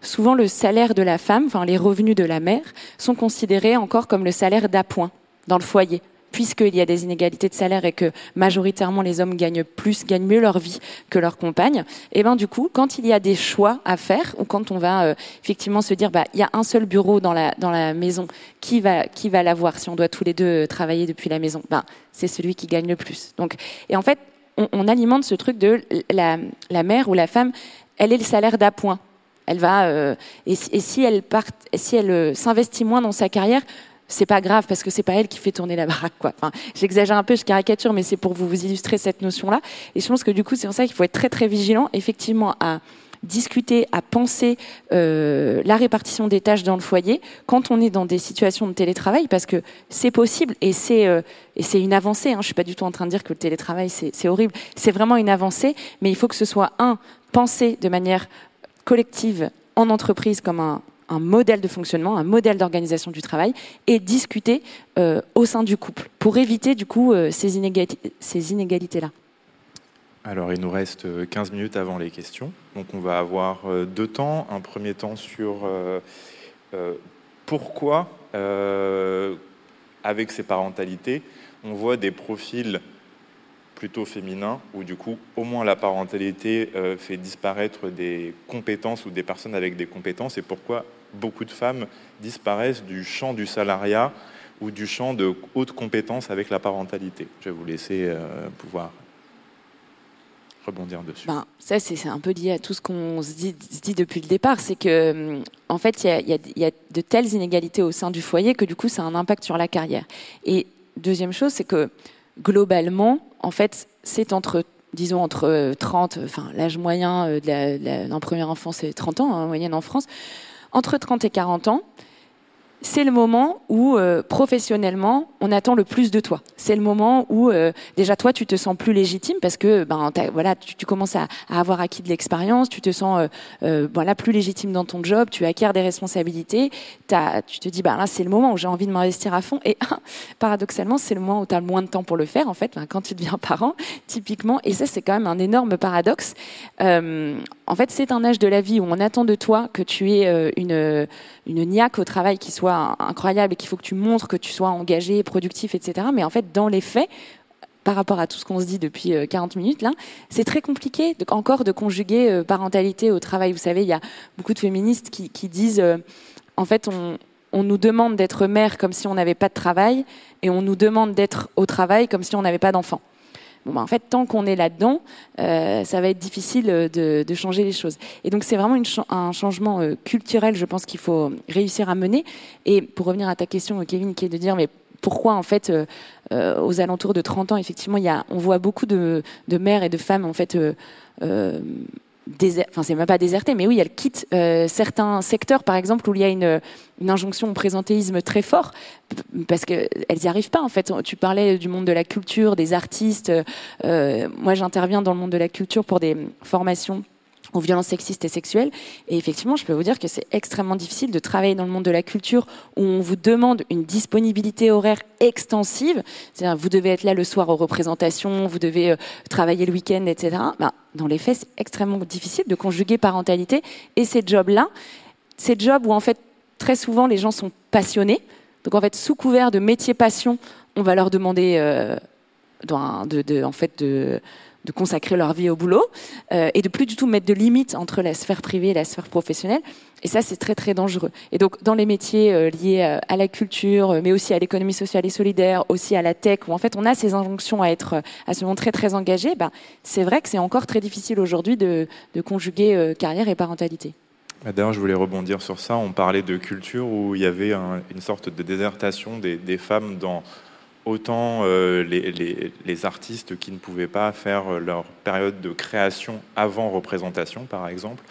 souvent le salaire de la femme, enfin les revenus de la mère, sont considérés encore comme le salaire d'appoint dans le foyer puisqu'il y a des inégalités de salaire et que majoritairement les hommes gagnent plus, gagnent mieux leur vie que leurs compagnes, et eh ben du coup, quand il y a des choix à faire ou quand on va euh, effectivement se dire bah il y a un seul bureau dans la dans la maison, qui va qui va l'avoir si on doit tous les deux euh, travailler depuis la maison, ben c'est celui qui gagne le plus. Donc et en fait, on, alimente ce truc de la la mère ou la femme, elle est le salaire d'appoint. Elle va euh, et, si elle part, si elle s'investit moins dans sa carrière, c'est pas grave parce que c'est pas elle qui fait tourner la baraque quoi. Enfin, j'exagère un peu, je caricature, mais c'est pour vous, illustrer cette notion-là. Et je pense que du coup, c'est pour ça qu'il faut être très très vigilant, effectivement, à discuter, à penser euh, la répartition des tâches dans le foyer quand on est dans des situations de télétravail, parce que c'est possible et c'est euh, et c'est une avancée. Hein. Je suis pas du tout en train de dire que le télétravail c'est horrible. C'est vraiment une avancée, mais il faut que ce soit un pensé de manière collective en entreprise comme un, un modèle de fonctionnement, un modèle d'organisation du travail et discuter euh, au sein du couple pour éviter du coup euh, ces, ces inégalités-là. Alors il nous reste 15 euh, minutes avant les questions, donc on va avoir deux temps. Un premier temps sur pourquoi, avec ces parentalités, on voit des profils plutôt féminin, où du coup, au moins la parentalité euh, fait disparaître des compétences ou des personnes avec des compétences, et pourquoi beaucoup de femmes disparaissent du champ du salariat ou du champ de haute compétences avec la parentalité? Je vais vous laisser euh, pouvoir rebondir dessus. Ben, ça, c'est un peu lié à tout ce qu'on se dit, dit, depuis le départ. C'est que, en fait, il y, y a, de telles inégalités au sein du foyer que du coup, ça a un impact sur la carrière. Et deuxième chose, c'est que globalement, en fait, c'est entre disons entre 30, enfin l'âge moyen euh, d'un premier enfant c'est 30 ans hein, en moyenne en France, entre 30 et 40 ans, c'est le moment où euh, professionnellement on attend le plus de toi. C'est le moment où euh, déjà toi tu te sens plus légitime parce que ben voilà tu, commences à, avoir acquis de l'expérience, tu te sens euh, voilà plus légitime dans ton job, tu acquiers des responsabilités, tu te dis ben là c'est le moment où j'ai envie de m'investir à fond et paradoxalement c'est le moment où tu as le moins de temps pour le faire en fait ben, quand tu deviens parent typiquement et ça c'est quand même un énorme paradoxe. en fait c'est un âge de la vie où on attend de toi que tu aies une une niaque au travail qui soit incroyable et qu'il faut que tu montres que tu sois engagé, productif, etc. Mais en fait, dans les faits, par rapport à tout ce qu'on se dit depuis 40 euh, minutes là, c'est très compliqué encore de conjuguer euh, parentalité au travail. Vous savez, il y a beaucoup de féministes qui, disent, euh, en fait, on, on nous demande d'être mère comme si on n'avait pas de travail, et on nous demande d'être au travail comme si on n'avait pas d'enfant. Bon, bah, en fait, tant qu'on est là-dedans, euh, ça va être difficile de, de, changer les choses. Et donc, c'est vraiment un changement euh, culturel, je pense, qu'il faut réussir à mener. Et pour revenir à ta question, Kevin, qui est de dire, mais pourquoi, en fait, euh, euh aux alentours de 30 ans, effectivement, y a, on voit beaucoup de, de, mères et de femmes, en fait, euh, enfin c'est même pas déserté, mais oui, elle quitte euh, certains secteurs, par exemple, où il y a une, une injonction au présentéisme très fort, parce qu'elles n'y arrivent pas, en fait. Tu parlais du monde de la culture, des artistes. Euh, moi, j'interviens dans le monde de la culture pour des formations aux violences sexistes et sexuelles. Et effectivement, je peux vous dire que c'est extrêmement difficile de travailler dans le monde de la culture où on vous demande une disponibilité horaire extensive. C'est-à-dire, vous devez être là le soir aux représentations, vous devez euh, travailler le week-end, etc. Ben, dans les faits, c'est extrêmement difficile de conjuguer parentalité et ces jobs-là. Ces jobs où, en fait, très souvent, les gens sont passionnés. Donc, en fait, sous couvert de métier passion, on va leur demander euh, de, en fait, de de consacrer leur vie au boulot euh, et de plus du tout mettre de limites entre la sphère privée et la sphère professionnelle. Et ça, c'est très très dangereux. Et donc, dans les métiers euh, liés euh, à la culture, mais aussi à l'économie sociale et solidaire, aussi à la tech, où en fait on a ces injonctions à être, à se montrer très engagé, ben, c'est vrai que c'est encore très difficile aujourd'hui de, conjuguer carrière et parentalité. Bah, d'ailleurs, je voulais rebondir sur ça. On parlait de culture où il y avait une sorte de désertation des femmes dans autant euh, les, artistes qui ne pouvaient pas faire leur période de création avant représentation, par exemple,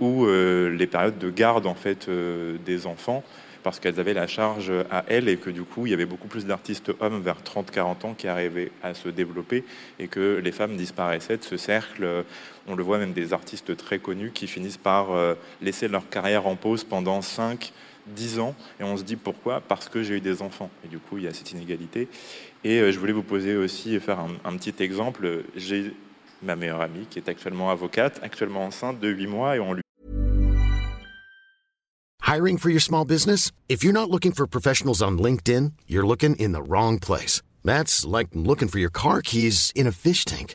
ou euh, les périodes de garde en fait euh, des enfants, parce qu'elles avaient la charge à elles et que du coup il y avait beaucoup plus d'artistes hommes vers 30-40 ans qui arrivaient à se développer et que les femmes disparaissaient de ce cercle. On le voit même des artistes très connus qui finissent par laisser leur carrière en pause pendant 5 10 ans et on se dit pourquoi? Parce que j'ai eu des enfants. Et du coup, il y a cette inégalité. Et euh, je voulais vous poser aussi, faire un, petit exemple. J'ai ma meilleure amie qui est actuellement avocate, actuellement enceinte de 8 mois et on lui Hiring for your small business? If you're not looking for professionals on LinkedIn, you're looking in the wrong place. That's like looking for your car keys in a fish tank.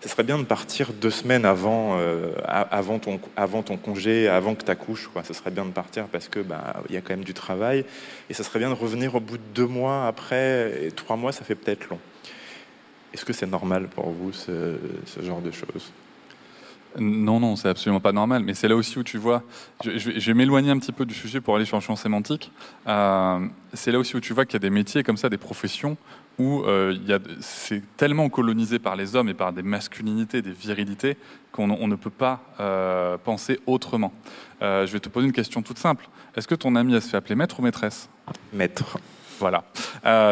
ce serait bien de partir deux semaines avant, euh, ton, congé, avant que tu accouches. Ce serait bien de partir parce que bah, y a quand même du travail. Et ce serait bien de revenir au bout de deux mois après. Trois mois, ça fait peut-être long. Est-ce que c'est normal pour vous, ce, ce genre de choses? Non, non, c'est absolument pas normal. Mais c'est là aussi où tu vois. Je, vais m'éloigner un petit peu du sujet pour aller sur le champ sémantique. Euh, c'est là aussi où tu vois qu'il y a des métiers comme ça, des professions où euh, c'est tellement colonisé par les hommes et par des masculinités, des virilités, qu'on ne peut pas euh, penser autrement. Euh, je vais te poser une question toute simple. Est-ce que ton ami, elle se fait appeler maître ou maîtresse? Maître. Voilà.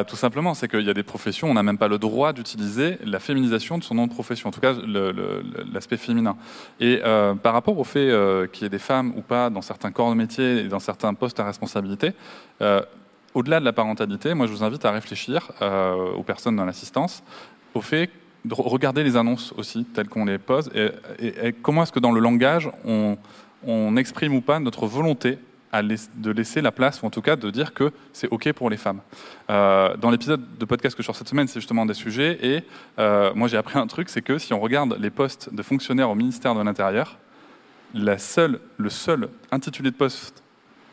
tout simplement, c'est qu'il y a des professions, on n'a même pas le droit d'utiliser la féminisation de son nom de profession, en tout cas l'aspect féminin. Et par rapport au fait qu'il y ait des femmes ou pas dans certains corps de métier et dans certains postes à responsabilité, au-delà de la parentalité, moi je vous invite à réfléchir euh, aux personnes dans l'assistance, au fait de regarder les annonces aussi telles qu'on les pose et, comment est-ce que dans le langage on, exprime ou pas notre volonté de laisser la place, ou en tout cas de dire que c'est OK pour les femmes. Euh, dans l'épisode de podcast que je sors cette semaine, c'est justement des sujets, et euh, moi j'ai appris un truc, c'est que si on regarde les postes de fonctionnaires au ministère de l'Intérieur, la seule, le seul intitulé de poste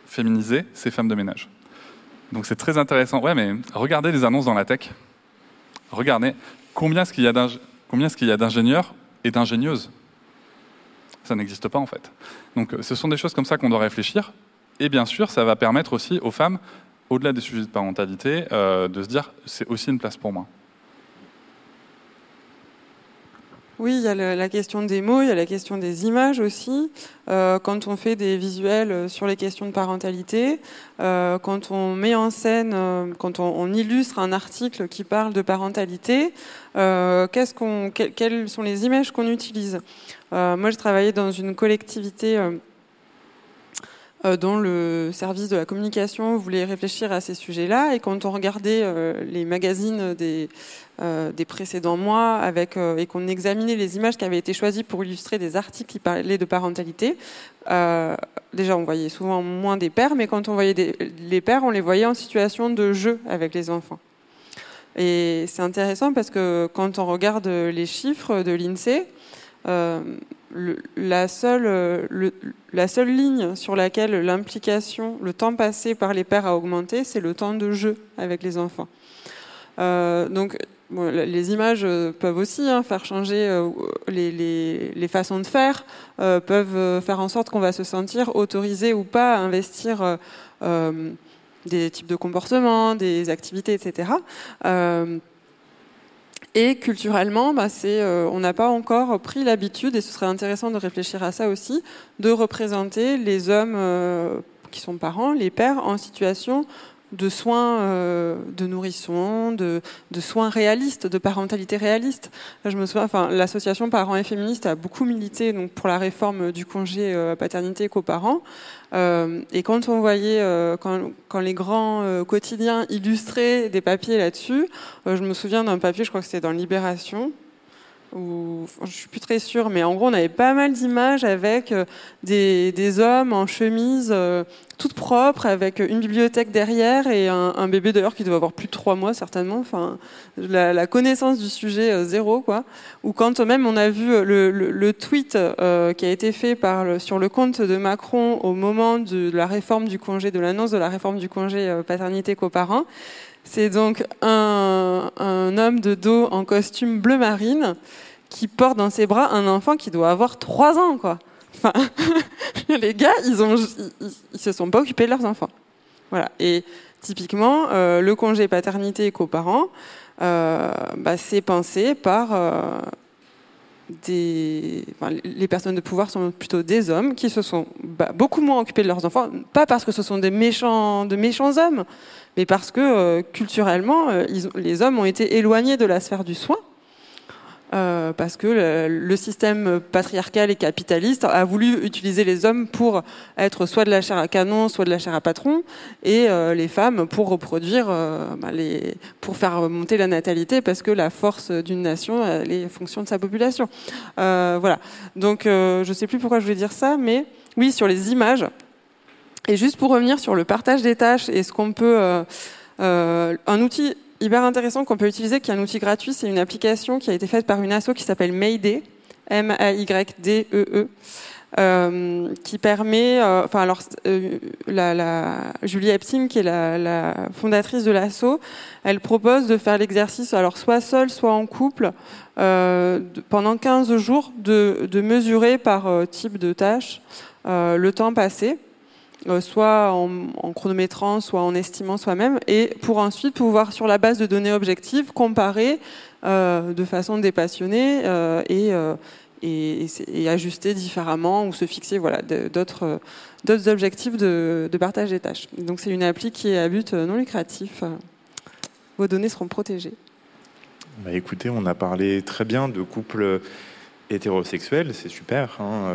féminisé, c'est femme de ménage. Donc c'est très intéressant. Ouais, mais regardez les annonces dans la tech. Regardez combien est-ce qu'il y a d'ingénieurs et d'ingénieuses. Ça n'existe pas en fait. Donc ce sont des choses comme ça qu'on doit réfléchir. Et bien sûr, ça va permettre aussi aux femmes, au-delà des sujets de parentalité, euh, de se dire c'est aussi une place pour moi. Oui, il y a la question des mots, il y a la question des images aussi. Euh, quand on fait des visuels euh, sur les questions de parentalité, euh, quand on met en scène, quand on, illustre un article qui parle de parentalité, qu'est-ce qu'on, quelles sont les images qu'on utilise? Moi, je travaillais dans une collectivité euh, dont le service de la communication voulait réfléchir à ces sujets-là. Et quand on regardait euh, les magazines des, euh, des précédents mois avec, et qu'on examinait les images qui avaient été choisies pour illustrer des articles qui parlaient de parentalité, déjà on voyait souvent moins des pères, mais quand on voyait les pères, on les voyait en situation de jeu avec les enfants. Et c'est intéressant parce que quand on regarde les chiffres de l'INSEE, la, seule, la seule ligne sur laquelle l'implication, le temps passé par les pères a augmenté, c'est le temps de jeu avec les enfants. donc les images peuvent aussi hein, faire changer les, les, façons de faire, peuvent faire en sorte qu'on va se sentir autorisé ou pas à investir des types de comportements, des activités, etc. Et culturellement, bah, euh, on n'a pas encore pris l'habitude, et ce serait intéressant de réfléchir à ça aussi, de représenter les hommes euh, qui sont parents, les pères, en situation de soins euh, de nourrissons, de, soins réalistes, de parentalité réaliste. Je me souviens, enfin, l'association Parents et Féministes a beaucoup milité donc, pour la réforme du congé euh, paternité coparents. Euh, et quand on voyait, quand, quand, les grands quotidiens illustraient des papiers là-dessus, je me souviens d'un papier, je crois que c'était dans Libération, ou je suis plus très sûre, mais en gros, on avait pas mal d'images avec euh, des, hommes en chemise euh, toute propre, avec une bibliothèque derrière et un, bébé d'ailleurs qui devait avoir plus de trois mois certainement. Enfin, la, connaissance du sujet euh, zéro, quoi. Ou quand même on a vu le, le, tweet qui a été fait sur le compte de Macron au moment de, la réforme du congé, de l'annonce de la réforme du congé paternité coparent. C'est donc un, un, homme de dos en costume bleu marine qui porte dans ses bras un enfant qui doit avoir 3 ans, quoi. Enfin, les gars, ils, ont, ils, se sont pas occupés de leurs enfants. Voilà. Et typiquement, euh, le congé paternité coparent, euh, bah, c'est pensé par euh, des. Enfin, les personnes de pouvoir sont plutôt des hommes qui se sont bah, beaucoup moins occupés de leurs enfants, pas parce que ce sont des méchants, de méchants hommes, mais parce que culturellement, les hommes ont été éloignés de la sphère du soin euh, parce que le, système patriarcal et capitaliste a voulu utiliser les hommes pour être soit de la chair à canon, soit de la chair à patron, et euh, les femmes pour reproduire, euh, bah, pour faire monter la natalité, parce que la force d'une nation, elle est fonction de sa population. voilà. Donc, je ne sais plus pourquoi je voulais dire ça, mais oui, sur les images. Et juste pour revenir sur le partage des tâches et ce qu'on peut, un outil hyper intéressant qu'on peut utiliser, qui est un outil gratuit. C'est une application qui a été faite par une asso qui s'appelle Mayday, M-A-Y-D-E-E. Euh, qui permet, euh, enfin alors euh, la, la, Julie Epstein qui est la, la fondatrice de l'asso, elle propose de faire l'exercice alors soit seule, soit en couple pendant 15 jours de, de mesurer par type de tâche le temps passé euh, soit en, chronométrant, soit en estimant soi-même, et pour ensuite pouvoir, sur la base de données objectives, comparer euh, de façon dépassionnée euh, et, ajuster différemment ou se fixer voilà, d'autres objectifs de, partage des tâches. Donc c'est une appli qui est à but non lucratif. Vos données seront protégées. Bah écoutez, on a parlé très bien de couples hétérosexuels, c'est super. Hein,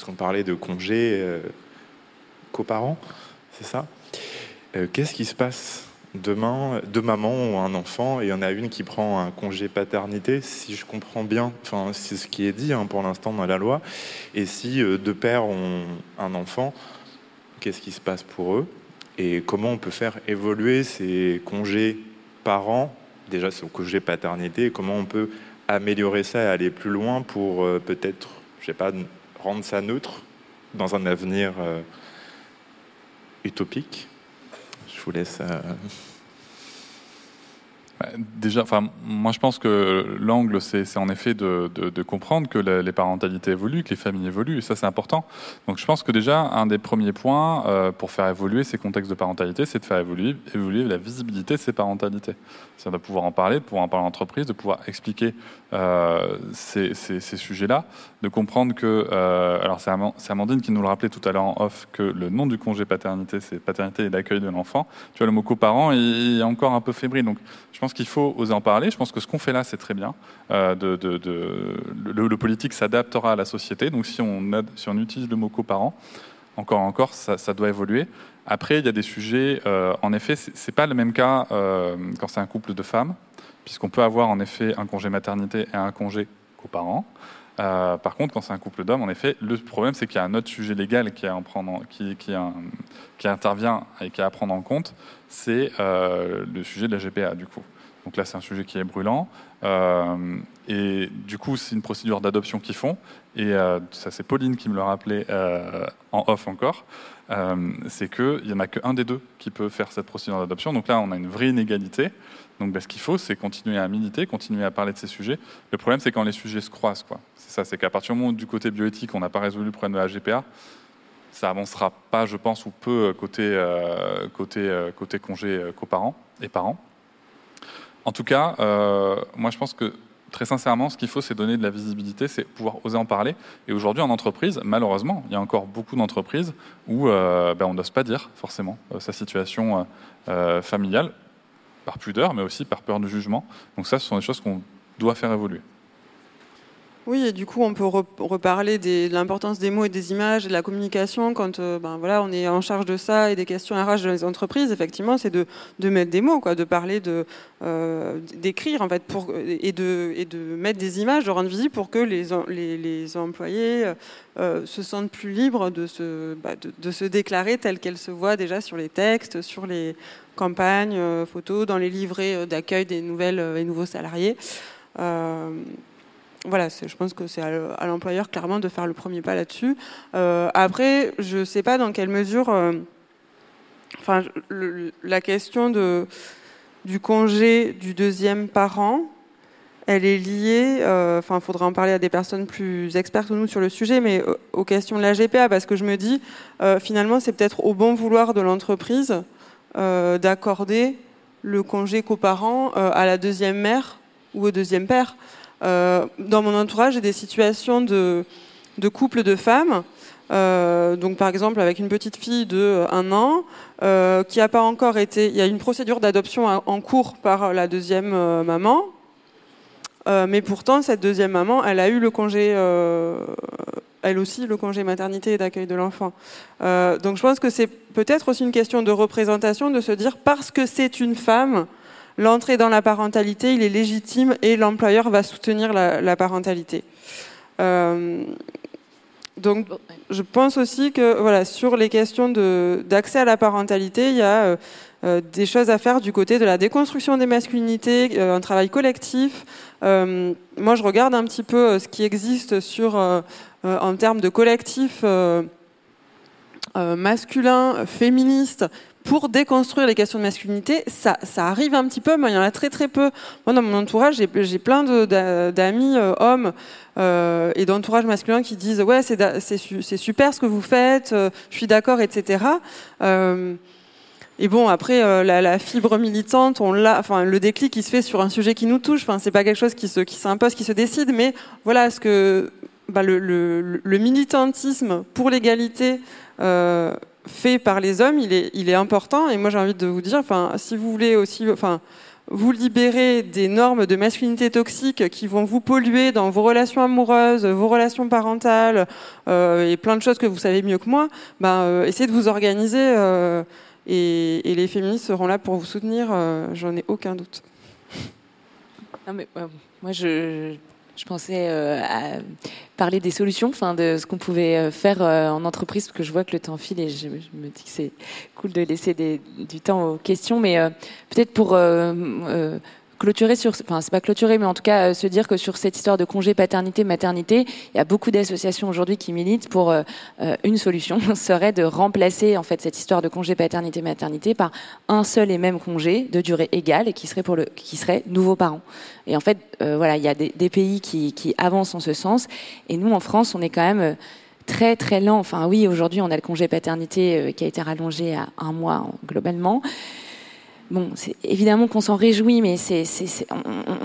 parce qu'on parlait de congés euh, coparents, c'est ça? Euh, Qu'est-ce qui se passe demain Deux mamans ont un enfant et il y en a une qui prend un congé paternité, si je comprends bien, enfin, c'est ce qui est dit hein, pour l'instant dans la loi. Et si euh, deux pères ont un enfant, qu'est-ce qui se passe pour eux? Et comment on peut faire évoluer ces congés parents Déjà, ce congé paternité, comment on peut améliorer ça et aller plus loin pour peut-être, je sais pas, rendre ça neutre dans un avenir euh, utopique Je vous laisse. Déjà, moi je pense que l'angle, c'est en effet de, comprendre que les parentalités évoluent, que les familles évoluent, et ça c'est important. Donc je pense que déjà, un des premiers points euh, pour faire évoluer ces contextes de parentalité, c'est de faire évoluer, la visibilité de ces parentalités. C'est de pouvoir en parler, de pouvoir en parler en entreprise, de pouvoir expliquer euh, ces, sujets-là, de comprendre que, euh, alors c'est Amandine qui nous le rappelait tout à l'heure en off, que le nom du congé paternité, c'est paternité et l'accueil de l'enfant. Tu vois, le mot coparent, est encore un peu fébrile. Donc je pense qu'il faut oser en parler. Je pense que ce qu'on fait là, c'est très bien. Euh, le, politique s'adaptera à la société. Donc si on, utilise le mot coparent, encore encore, ça, doit évoluer. Après, il y a des sujets, euh, en effet, ce n'est pas le même cas euh, quand c'est un couple de femmes, puisqu'on peut avoir en effet un congé maternité et un congé coparent. Euh, par contre, quand c'est un couple d'hommes, en effet, le problème, c'est qu'il y a un autre sujet légal qui, intervient et qui a à prendre en compte, c'est le sujet de la GPA, du coup. Donc là, c'est un sujet qui est brûlant. Et du coup, c'est une procédure d'adoption qu'ils font. Et ça, c'est Pauline qui me le rappelait en off encore. C'est qu'il n'y en a qu'un des deux qui peut faire cette procédure d'adoption. Donc là, on a une vraie inégalité. Donc ben, ce qu'il faut, c'est continuer à militer, continuer à parler de ces sujets. Le problème, c'est quand les sujets se croisent. C'est ça, c'est qu'à partir du moment où du côté bioéthique, on n'a pas résolu le problème de la GPA, ça avancera pas, je pense, ou peu côté, euh, côté, euh, côté congé euh, coparents et parents. En tout cas, moi je pense que très sincèrement, ce qu'il faut, c'est donner de la visibilité, c'est pouvoir oser en parler. Et aujourd'hui, en entreprise, malheureusement, il y a encore beaucoup d'entreprises où ben, on n'ose pas dire forcément sa situation familiale par pudeur, mais aussi par peur du jugement. Donc ça, ce sont des choses qu'on doit faire évoluer. Oui, et du coup, on peut reparler de l'importance des mots et des images et de la communication quand euh, ben, voilà, on est en charge de ça et des questions RH dans les entreprises. Effectivement, c'est de, mettre des mots, quoi, de parler, de, euh, d'écrire en fait, pour, et, de, et de mettre des images, de rendre visible pour que les, employés euh, se sentent plus libres de se, bah, de, se déclarer telles qu'elles se voient déjà sur les textes, sur les campagnes photos, dans les livrets d'accueil des nouvelles et nouveaux salariés voilà, je pense que c'est à l'employeur clairement de faire le premier pas là-dessus. Euh, après, je ne sais pas dans quelle mesure, euh, enfin, la question de, du congé du deuxième parent, elle est liée, euh, enfin, il faudra en parler à des personnes plus expertes que nous sur le sujet, mais aux questions de la GPA, parce que je me dis, finalement, c'est peut-être au bon vouloir de l'entreprise d'accorder le congé coparent à la deuxième mère ou au deuxième père. Euh, dans mon entourage, j'ai des situations de, de couples de femmes. Euh, donc par exemple avec une petite fille de un an euh, qui n'a pas encore été, il y a une procédure d'adoption en cours par la deuxième maman, mais pourtant cette deuxième maman, elle a eu le congé, elle aussi le congé maternité et d'accueil de l'enfant. donc je pense que c'est peut-être aussi une question de représentation de se dire parce que c'est une femme, l'entrée dans la parentalité, il est légitime et l'employeur va soutenir la, parentalité. Euh, donc, je pense aussi que sur les questions d'accès à la parentalité, il y a euh, euh, des choses à faire du côté de la déconstruction des masculinités, un travail collectif. moi, je regarde un petit peu ce qui existe en termes de collectifs masculins, féministes, pour déconstruire les questions de masculinité, ça, ça, arrive un petit peu, mais il y en a très très peu. Moi, dans mon entourage, j'ai plein d'amis euh, hommes euh, et d'entourage masculin qui disent ouais, c'est super ce que vous faites, euh, je suis d'accord, etc. et bon, après, la, fibre militante, enfin, le déclic qui se fait sur un sujet qui nous touche. Enfin, c'est pas quelque chose qui se, qui s'impose, qui se décide, mais voilà, ce que bah, le, militantisme pour l'égalité fait par les hommes, il est, important. Et moi, j'ai envie de vous dire, enfin, si vous voulez aussi, enfin, vous libérer des normes de masculinité toxique qui vont vous polluer dans vos relations amoureuses, vos relations parentales euh, et plein de choses que vous savez mieux que moi, ben, euh, essayez de vous organiser euh, et, et, les féministes seront là pour vous soutenir, j'en ai aucun doute. Non mais, moi, je, je pensais euh, à parler des solutions, enfin de ce qu'on pouvait euh, faire euh, en entreprise, parce que je vois que le temps file et je, me dis que c'est cool de laisser du temps aux questions, mais peut-être pour clôturer sur, enfin c'est pas clôturer, mais en tout cas euh, se dire que sur cette histoire de congé paternité maternité, il y a beaucoup d'associations aujourd'hui qui militent pour euh, euh, une solution serait de remplacer en fait cette histoire de congé paternité maternité par un seul et même congé de durée égale et qui serait pour le qui serait nouveaux parents. Et en fait voilà il y a des, des, pays qui, qui avancent en ce sens et nous en France on est quand même très très lent. Enfin oui aujourd'hui on a le congé paternité qui a été rallongé à un mois globalement. Bon, évidemment qu'on s'en réjouit, mais c'est,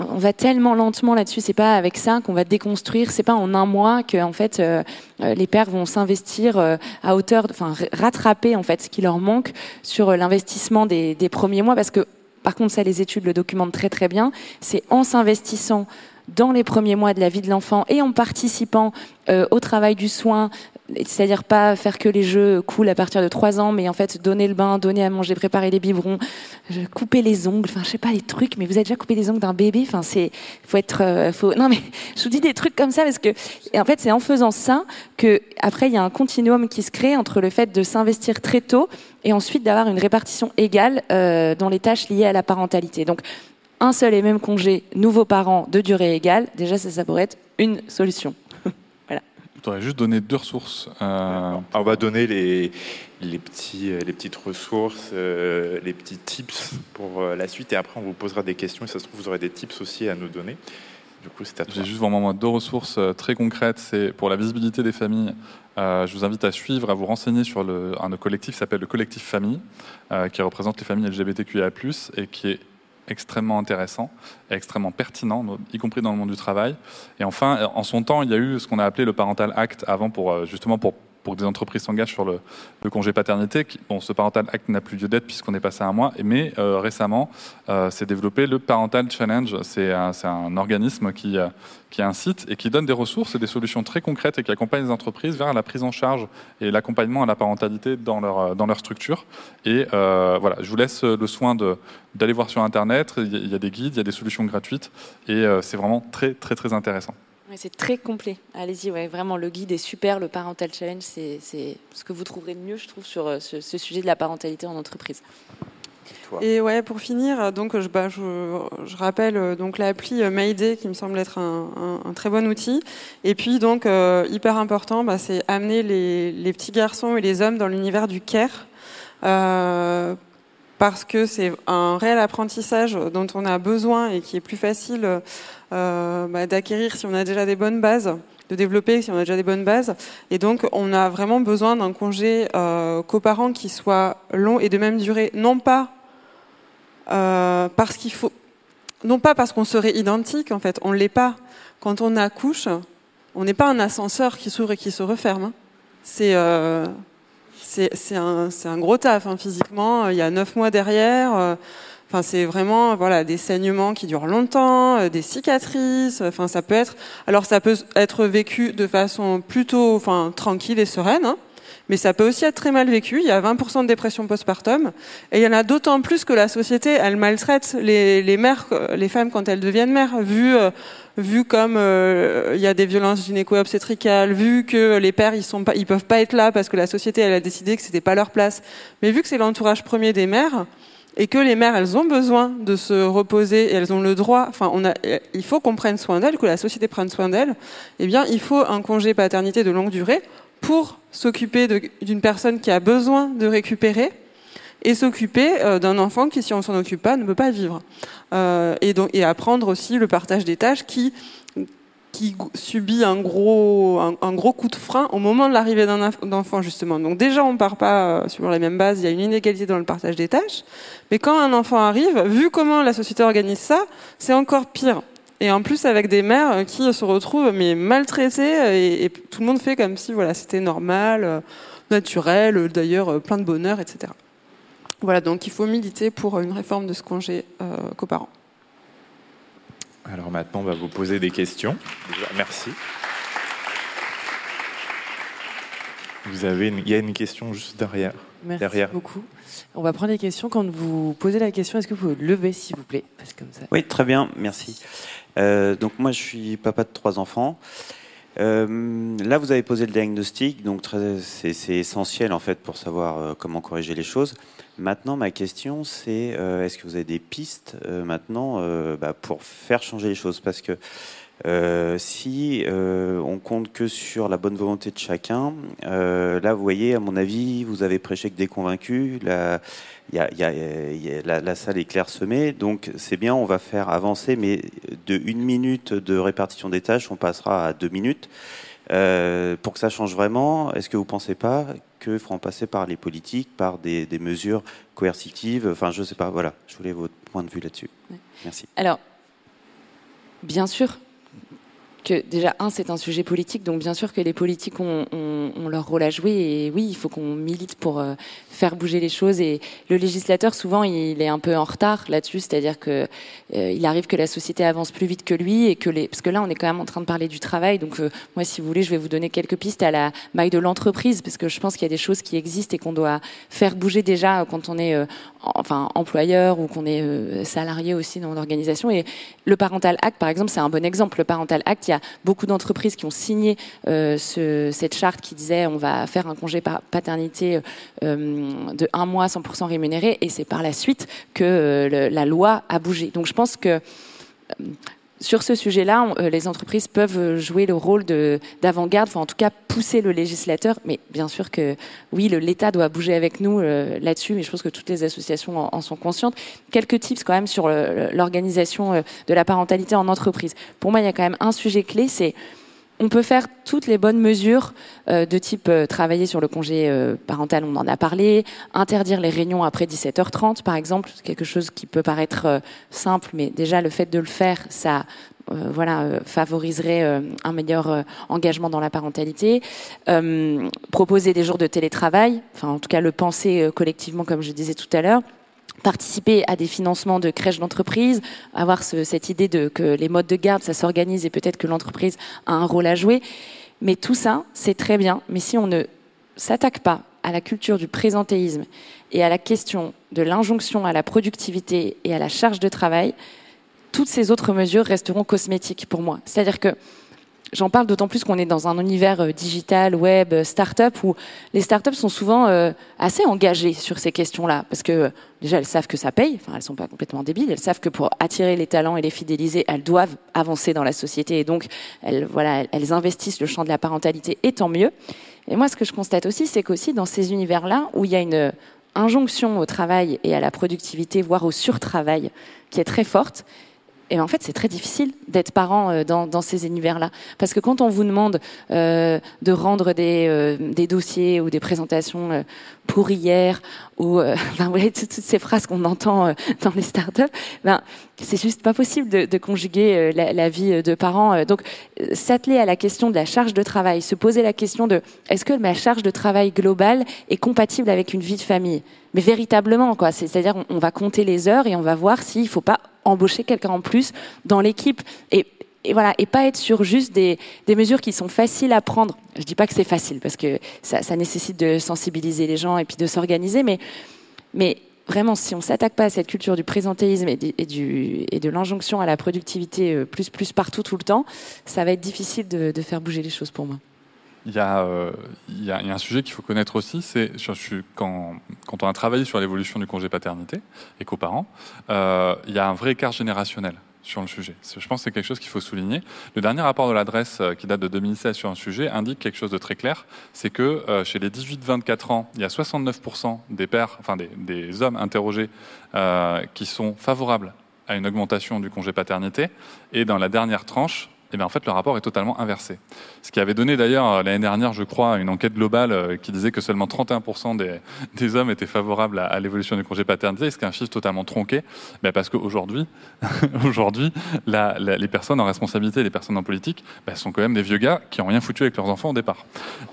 on, va tellement lentement là-dessus. C'est pas avec ça qu'on va déconstruire. C'est pas en un mois que, en fait, euh, euh, les pères vont s'investir euh, à hauteur, enfin, rattraper en fait ce qui leur manque sur l'investissement des, des premiers mois, parce que, par contre, ça, les études le documentent très très bien. C'est en s'investissant dans les premiers mois de la vie de l'enfant et en participant au travail du soin, c'est-à-dire pas faire que les jeux coulent à partir de 3 ans, mais en fait donner le bain, donner à manger, préparer les biberons, couper les ongles, enfin je sais pas les trucs, mais vous avez déjà coupé les ongles d'un bébé, enfin c'est faut être euh, non mais je vous dis des trucs comme ça parce que en fait c'est en faisant ça que après il y a un continuum qui se crée entre le fait de s'investir très tôt et ensuite d'avoir une répartition égale euh, dans les tâches liées à la parentalité. Donc un seul et même congé nouveaux parents de durée égale, déjà ça, ça pourrait être une solution. Tu aurais juste donné deux ressources. Euh, On va donner les, les, petits, les petites ressources, euh, les petits tips pour euh, la suite. Et après, on vous posera des questions. Et ça se trouve, vous aurez des tips aussi à nous donner. Du coup, c'est à toi. J'ai juste vraiment moi, deux ressources euh, très concrètes. C'est pour la visibilité des familles. Euh, je vous invite à suivre, à vous renseigner sur le, un collectif qui s'appelle le collectif Famille, euh, qui représente les familles LGBTQIA+, et qui est extrêmement intéressant et extrêmement pertinent, y compris dans le monde du travail. Et enfin, en son temps, il y a eu ce qu'on a appelé le Parental Act avant, pour, euh, justement pour, pour que des entreprises s'engagent sur le, congé paternité. Bon, ce Parental Act n'a plus lieu d'être puisqu'on est passé à un mois, mais euh, récemment, euh, s'est développé le Parental Challenge. C'est un, organisme qui, euh, qui incite et qui donne des ressources et des solutions très concrètes et qui accompagne les entreprises vers la prise en charge et l'accompagnement à la parentalité dans leur, structure. Et voilà, je vous laisse le soin d'aller voir sur Internet. Il y, a, des guides, il y a des solutions gratuites et c'est vraiment très, très, très intéressant. Ouais, c'est très complet. Allez-y, ouais, vraiment, le guide est super. Le Parental Challenge, c'est ce que vous trouverez de mieux, je trouve, sur euh, ce, ce sujet de la parentalité en entreprise. Toi? Et ouais, pour finir, donc je, bah, je, je rappelle euh, donc l'appli euh, Mayday qui me semble être un, un- un très bon outil. Et puis donc euh, hyper important, bah, c'est amener les, les petits garçons et les hommes dans l'univers du care. Euh, parce que c'est un réel apprentissage dont on a besoin et qui est plus facile euh, bah, d'acquérir si on a déjà des bonnes bases, de développer si on a déjà des bonnes bases. Et donc, on a vraiment besoin d'un congé euh, coparent qui soit long et de même durée, non pas euh, parce qu'il faut, non pas parce qu'on serait identique, en fait, on l'est pas. Quand on accouche, on n'est pas un ascenseur qui s'ouvre et qui se referme. hein. C'est c'est un, un gros taf hein, physiquement. Il y a neuf mois derrière. euh, Enfin, c'est vraiment voilà des saignements qui durent longtemps, euh, des cicatrices. Enfin, ça peut être. Alors, ça peut être vécu de façon plutôt, enfin, tranquille et sereine. hein, mais ça peut aussi être très mal vécu. Il y a 20% de dépression postpartum. Et il y en a d'autant plus que la société, elle maltraite les, les mères, euh, les femmes quand elles deviennent mères, vu, euh, vu comme euh, il y a des violences gynéco-obstétricales, vu que les pères, ils sont pas, ils peuvent pas être là parce que la société, elle a décidé que c'était pas leur place. Mais vu que c'est l'entourage premier des mères, et que les mères, elles ont besoin de se reposer et elles ont le droit, enfin, on a, il faut qu'on prenne soin d'elles, que la société prenne soin d'elles, eh bien, il faut un congé paternité de longue durée pour s'occuper d'une personne qui a besoin de récupérer et s'occuper euh, d'un enfant qui, si on s'en occupe pas, ne peut pas vivre. Euh, et, donc, et apprendre aussi le partage des tâches qui, qui subit un gros, un, gros coup de frein au moment de l'arrivée d'un enf- d'enfant, justement. Donc déjà, on part pas euh, sur les mêmes bases, il y a une inégalité dans le partage des tâches. Mais quand un enfant arrive, vu comment la société organise ça, c'est encore pire. Et en plus avec des mères euh, qui se retrouvent mais maltraitées et, et tout le monde fait comme si voilà c'était normal, naturel, d'ailleurs plein de bonheur, etc. Voilà donc il faut militer pour une réforme de ce congé euh, coparent. Alors maintenant, on va vous poser des questions. Merci. Vous avez une- Il y a une question juste derrière. Merci Derrière. beaucoup. On va prendre les questions. Quand vous posez la question, est-ce que vous pouvez lever, s'il vous plaît? Parce que comme ça. Oui, très bien, merci. Euh, donc moi, je suis papa de trois enfants. Euh, là, vous avez posé le diagnostic, donc c'est essentiel en fait pour savoir euh, comment corriger les choses. Maintenant, ma question, c'est euh, est-ce que vous avez des pistes euh, maintenant bah, pour faire changer les choses? Parce que euh, si euh, on compte que sur la bonne volonté de chacun, euh, là, vous voyez, à mon avis, vous avez prêché que des convaincus. La, y a, y a- y a- la, la salle est clairsemée, donc c'est bien, on va faire avancer, mais de une minute de répartition des tâches, on passera à deux minutes. Pour que ça change vraiment, est-ce que vous ne pensez pas qu'il faut en passer par les politiques, par des, des mesures coercitives? Enfin, je ne sais pas, voilà, je voulais votre point de vue là-dessus. Ouais. Merci. Alors, bien sûr que déjà, un, c'est un sujet politique, donc bien sûr que les politiques ont, leur rôle à jouer, et oui, il faut qu'on milite pour euh, faire bouger les choses, et le législateur, souvent, il est un peu en retard là-dessus, c'est-à-dire que euh, il arrive que la société avance plus vite que lui, et que les... parce que là, on est quand même en train de parler du travail, donc euh, moi, si vous voulez, je vais vous donner quelques pistes à la maille de l'entreprise, parce que je pense qu'il y a des choses qui existent et qu'on doit faire bouger déjà quand on est euh, en- enfin employeur ou qu'on est euh, salarié aussi dans l'organisation. Et le Parental Act, par exemple, c'est un bon exemple. Le Parental Act, il y a a beaucoup d'entreprises qui ont signé ce, cette charte qui disait on va faire un congé paternité de un mois 100% rémunéré, et c'est par la suite que la loi a bougé. Donc je pense que sur ce sujet-là, euh, les entreprises peuvent jouer le rôle d'avant-garde, en tout cas pousser le législateur. Mais bien sûr que oui, l'État doit bouger avec nous euh, là-dessus, mais je pense que toutes les associations en, sont conscientes. Quelques tips quand même sur l'organisation euh, de la parentalité en entreprise. Pour moi, il y a quand même un sujet clé, c'est on peut faire toutes les bonnes mesures euh, de type euh, travailler sur le congé euh, parental, on en a parlé, interdire les réunions après 17h30 par exemple, quelque chose qui peut paraître simple, mais déjà le fait de le faire, ça voilà, favoriserait un meilleur engagement dans la parentalité. proposer des jours de télétravail, enfin en tout cas le penser collectivement comme je disais tout à l'heure participer à des financements de crèches d'entreprise, avoir cette idée de que les modes de garde, ça s'organise et peut-être que l'entreprise a un rôle à jouer. Mais tout ça, c'est très bien. Mais si on ne s'attaque pas à la culture du présentéisme et à la question de l'injonction à la productivité et à la charge de travail, toutes ces autres mesures resteront cosmétiques pour moi. C'est-à-dire que J'en parle d'autant plus qu'on est dans un univers euh, digital, web, euh, start-up, où les start-up sont souvent euh, assez engagées sur ces questions-là. Parce que déjà, elles savent que ça paye, enfin, elles sont pas complètement débiles, elles savent que pour attirer les talents et les fidéliser, elles doivent avancer dans la société. Et donc, elles, voilà, elles investissent le champ de la parentalité, et tant mieux. Et moi, ce que je constate aussi, c'est qu'aussi dans ces univers-là, où il y a une injonction au travail et à la productivité, voire au surtravail, qui est très forte, et en fait, c'est très difficile d'être parent euh, dans, ces univers-là. Parce que quand on vous demande euh, de rendre des, euh, des, dossiers ou des présentations pour hier, ou euh, toutes, ces phrases qu'on entend dans les startups, ben, c'est juste pas possible de, conjuguer la, la, vie de parents. Donc, s'atteler à la question de la charge de travail, se poser la question de est-ce que ma charge de travail globale est compatible avec une vie de famille? Mais véritablement, quoi. C'est-à-dire, on, on va compter les heures et on va voir s'il faut pas embaucher quelqu'un en plus dans l'équipe. Et, voilà, et pas être sur juste des, mesures qui sont faciles à prendre. Je dis pas que c'est facile parce que ça, nécessite de sensibiliser les gens et puis de s'organiser, mais, vraiment, si on s'attaque pas à cette culture du présentéisme et, et de l'injonction à la productivité euh, plus plus partout tout le temps, ça va être difficile de, faire bouger les choses pour moi. Il y, a, euh, il, y a, un sujet qu'il faut connaître aussi, c'est quand, quand on a travaillé sur l'évolution du congé paternité et coparents, euh, il y a un vrai écart générationnel Je pense que c'est quelque chose qu'il faut souligner. Le dernier rapport de l'adresse, euh, qui date de 2016 sur un sujet, indique quelque chose de très clair, c'est que euh, chez les 18-24 ans, il y a 69% des pères, enfin des, des hommes interrogés euh, qui sont favorables à une augmentation du congé paternité, et dans la dernière tranche, et eh bien en fait le rapport est totalement inversé. Ce qui avait donné d'ailleurs euh, l'année dernière, je crois, une enquête globale euh, qui disait que seulement 31% des, des, hommes étaient favorables à, l'évolution du congé paternité, ce qui est un chiffre totalement tronqué, ben parce qu'aujourd'hui, aujourd'hui, les personnes en responsabilité, les personnes en politique, ben, sont quand même des vieux gars qui n'ont rien foutu avec leurs enfants au départ.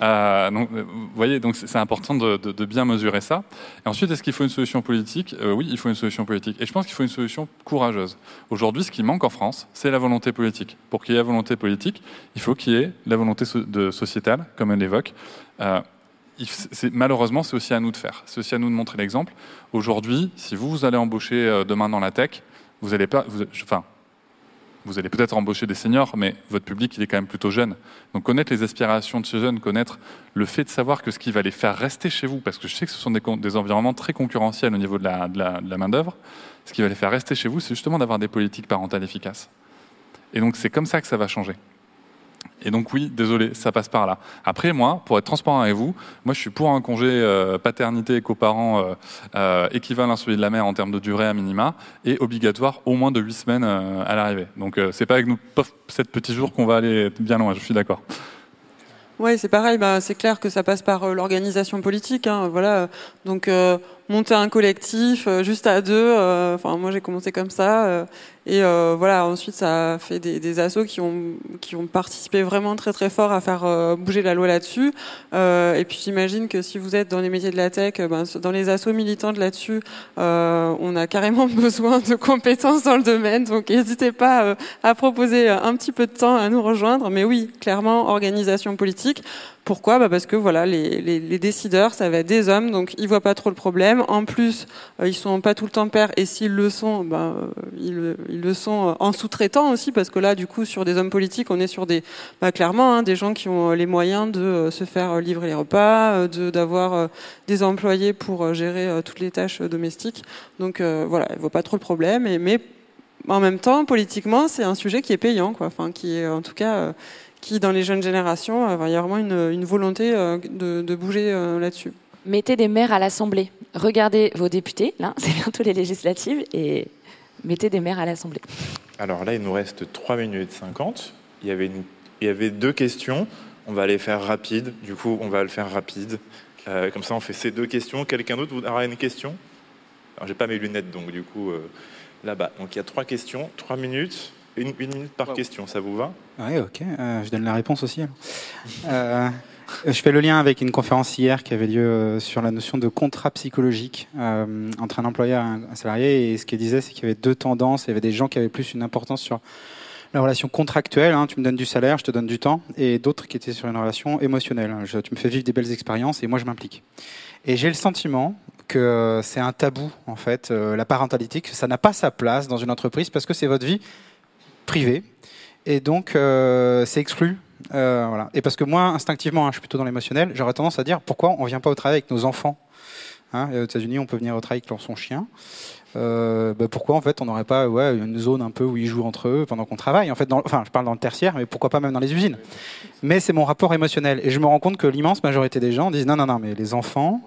Euh, donc, vous voyez, c'est important de, bien mesurer ça. Et ensuite, est-ce qu'il faut une solution politique? Oui, il faut une solution politique. Et je pense qu'il faut une solution courageuse. Aujourd'hui, ce qui manque en France, c'est la volonté politique. Pour qu'il y ait volonté politique, il faut qu'il y ait la volonté de sociétale, comme elle l'évoque. Euh, malheureusement, c'est aussi à nous de faire. C'est aussi à nous de montrer l'exemple. Aujourd'hui, si vous, vous allez embaucher euh, demain dans la tech, vous allez pas, enfin, vous allez peut-être embaucher des seniors, mais votre public, il est quand même plutôt jeune. Donc connaître les aspirations de ces jeunes, connaître le fait de savoir que ce qui va les faire rester chez vous, parce que je sais que ce sont des, environnements très concurrentiels au niveau de la, de la, de la main-d'œuvre, ce qui va les faire rester chez vous, c'est justement d'avoir des politiques parentales efficaces. Et donc c'est comme ça que ça va changer. Et donc oui, désolé, ça passe par là. Après, moi, pour être transparent avec vous, moi je suis pour un congé euh, paternité et coparent euh, euh, équivalent à celui de la mère en termes de durée à minima et obligatoire au moins de 8 semaines à l'arrivée. Donc c'est pas avec nous, cette petits jours qu'on va aller bien loin, je suis d'accord. Oui, c'est pareil. Bah, c'est clair que ça passe par l'organisation politique. Hein, voilà. Donc monter un collectif juste à deux. Enfin, moi j'ai commencé comme ça. Et euh, voilà, ensuite, ça a fait des, des assos qui ont, qui ont participé vraiment très très fort à faire euh, bouger la loi là-dessus. Euh, et puis j'imagine que si vous êtes dans les métiers de la tech, euh, ben, dans les assos militantes là-dessus, euh, on a carrément besoin de compétences dans le domaine. Donc n'hésitez pas à proposer un petit peu de temps à nous rejoindre. Mais oui, clairement, organisation politique. Pourquoi bah Parce que voilà, les, décideurs, ça va être des hommes, donc ils voient pas trop le problème. En plus, euh, ils sont pas tout le temps pères, et s'ils le sont, bah, ils, le sont en sous-traitant aussi, parce que là, du coup, sur des hommes politiques, on est sur des, bah, clairement, hein, des gens qui ont les moyens de euh, se faire livrer les repas, euh, de d'avoir des employés pour gérer toutes les tâches domestiques. Donc voilà, ils voient pas trop le problème, mais en même temps, politiquement, c'est un sujet qui est payant, quoi. Enfin, qui est en tout cas qui, dans les jeunes générations, euh, il y a vraiment une, volonté euh, de, bouger euh, là-dessus. Mettez des maires à l'Assemblée. Regardez vos députés, là, c'est bientôt les législatives, et mettez des maires à l'Assemblée. Alors là, il nous reste 3 minutes 50. Il y avait, il y avait deux questions. On va les faire rapide. Du coup, on va le faire rapide. comme ça, on fait ces deux questions. Quelqu'un d'autre aura une question? Alors, j'ai pas mes lunettes, donc du coup, là-bas. Donc, il y a trois questions, trois minutes. Une, minute par question, ça vous va? Oui, ok. Euh, je donne la réponse aussi. Euh, je fais le lien avec une conférence hier qui avait lieu euh, sur la notion de contrat psychologique entre un employeur et un salarié. Et ce qu'elle disait, c'est qu'il y avait deux tendances. Il y avait des gens qui avaient plus une importance sur la relation contractuelle, hein, tu me donnes du salaire, je te donne du temps, et d'autres qui étaient sur une relation émotionnelle. tu me fais vivre des belles expériences et moi je m'implique. Et j'ai le sentiment que c'est un tabou, en fait, la parentalité, que ça n'a pas sa place dans une entreprise parce que c'est votre vie privé. Et donc, euh, c'est exclu. Euh. Et parce que moi, instinctivement, hein, je suis plutôt dans l'émotionnel, j'aurais tendance à dire pourquoi on vient pas au travail avec nos enfants hein, Aux États-Unis, on peut venir au travail avec son chien. Euh, bah, pourquoi en fait on n'aurait pas une zone un peu où ils jouent entre eux pendant qu'on travaille? En fait enfin je parle dans le tertiaire mais pourquoi pas même dans les usines? Mais c'est mon rapport émotionnel et je me rends compte que l'immense majorité des gens disent non non non mais les enfants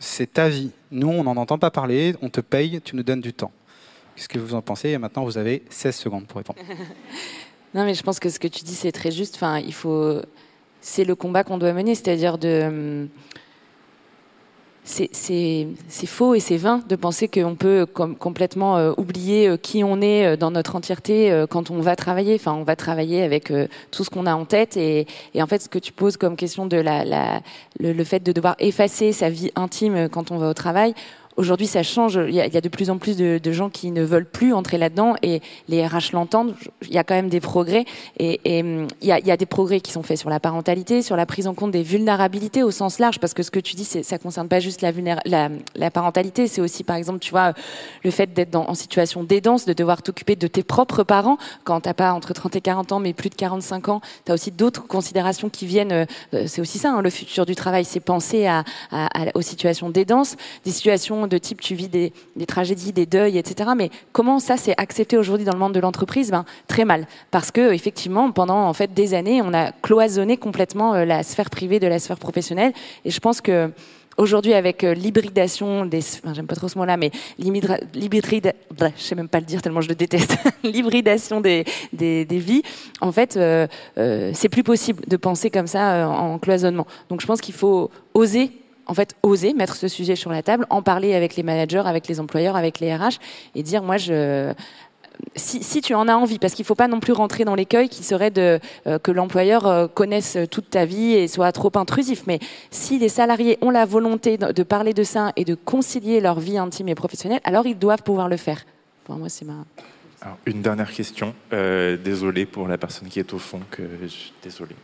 c'est ta vie nous on n'en entend pas parler on te paye tu nous donnes du temps Qu'est-ce que vous en pensez Et maintenant, vous avez 16 secondes pour répondre. non, mais je pense que ce que tu dis, c'est très juste. Enfin, il faut. C'est le combat qu'on doit mener, c'est-à-dire de. Hum, c'est faux et c'est vain de penser qu'on peut complètement euh, oublier euh, qui on est euh, dans notre entièreté quand on va travailler. Enfin, on va travailler avec tout ce qu'on a en tête. Et, en fait, ce que tu poses comme question de la, la le, fait de devoir effacer sa vie intime quand on va au travail, Aujourd'hui, ça change. Il y, a, de plus en plus de, gens qui ne veulent plus entrer là-dedans et les RH l'entendent. Il y a quand même des progrès et, hum, il, y a, des progrès qui sont faits sur la parentalité, sur la prise en compte des vulnérabilités au sens large, parce que ce que tu dis, ça concerne pas juste la, parentalité, c'est aussi, par exemple, tu vois, le fait d'être en situation d'aidance, de devoir t'occuper de tes propres parents quand t'as pas entre 30 et 40 ans, mais plus de 45 ans. Tu as aussi d'autres considérations qui viennent. Euh, c'est aussi ça, hein, le futur du travail, c'est penser aux situations d'aidance, des situations de type tu vis des, tragédies, des deuils, etc. Mais comment ça c'est accepté aujourd'hui dans le monde de l'entreprise? Ben, Très mal, parce que effectivement pendant en fait des années on a cloisonné complètement euh, la sphère privée de la sphère professionnelle. Et je pense que aujourd'hui avec euh, l'hybridation des, enfin, j'aime pas trop ce mot-là, mais l'hybrid, je sais même pas le dire tellement je le déteste, l'hybridation des, des, vies, en fait, euh, c'est plus possible de penser comme ça en cloisonnement. Donc je pense qu'il faut oser en fait, oser mettre ce sujet sur la table, en parler avec les managers, avec les employeurs, avec les RH, et dire, moi, je, si, tu en as envie, parce qu'il ne faut pas non plus rentrer dans l'écueil qui serait de, euh, que l'employeur euh, connaisse toute ta vie et soit trop intrusif. Mais si les salariés ont la volonté de, parler de ça et de concilier leur vie intime et professionnelle, alors ils doivent pouvoir le faire. Pour moi, c'est ma. une dernière question. Euh, désolé pour la personne qui est au fond. Que Désolé.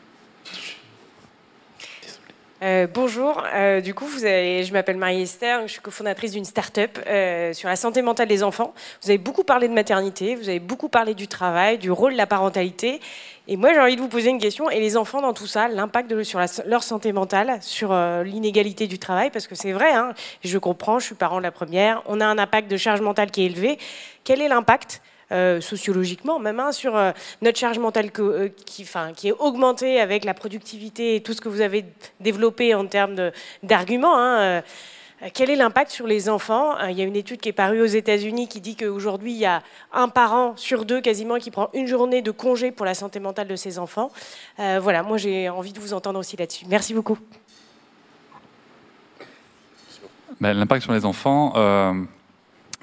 Euh, bonjour, euh, du coup, vous avez, je m'appelle Marie-Esther, je suis cofondatrice d'une start-up euh, sur la santé mentale des enfants. Vous avez beaucoup parlé de maternité, vous avez beaucoup parlé du travail, du rôle de la parentalité. Et moi, j'ai envie de vous poser une question. Et les enfants dans tout ça, l'impact sur leur santé mentale, sur l'inégalité du travail, parce que c'est vrai, hein, je comprends, je suis parent de la première, on a un impact de charge mentale qui est élevé. Quel est l'impact euh, sociologiquement, même hein, sur euh, notre charge mentale euh, qui, est augmentée avec la productivité et tout ce que vous avez développé en termes d'arguments. Hein, quel est l'impact sur les enfants? Il y a une étude qui est parue aux États-Unis qui dit qu'aujourd'hui, il y a un parent sur deux quasiment qui prend une journée de congé pour la santé mentale de ses enfants. voilà, moi j'ai envie de vous entendre aussi là-dessus. Merci beaucoup. Ben, l'impact sur les enfants,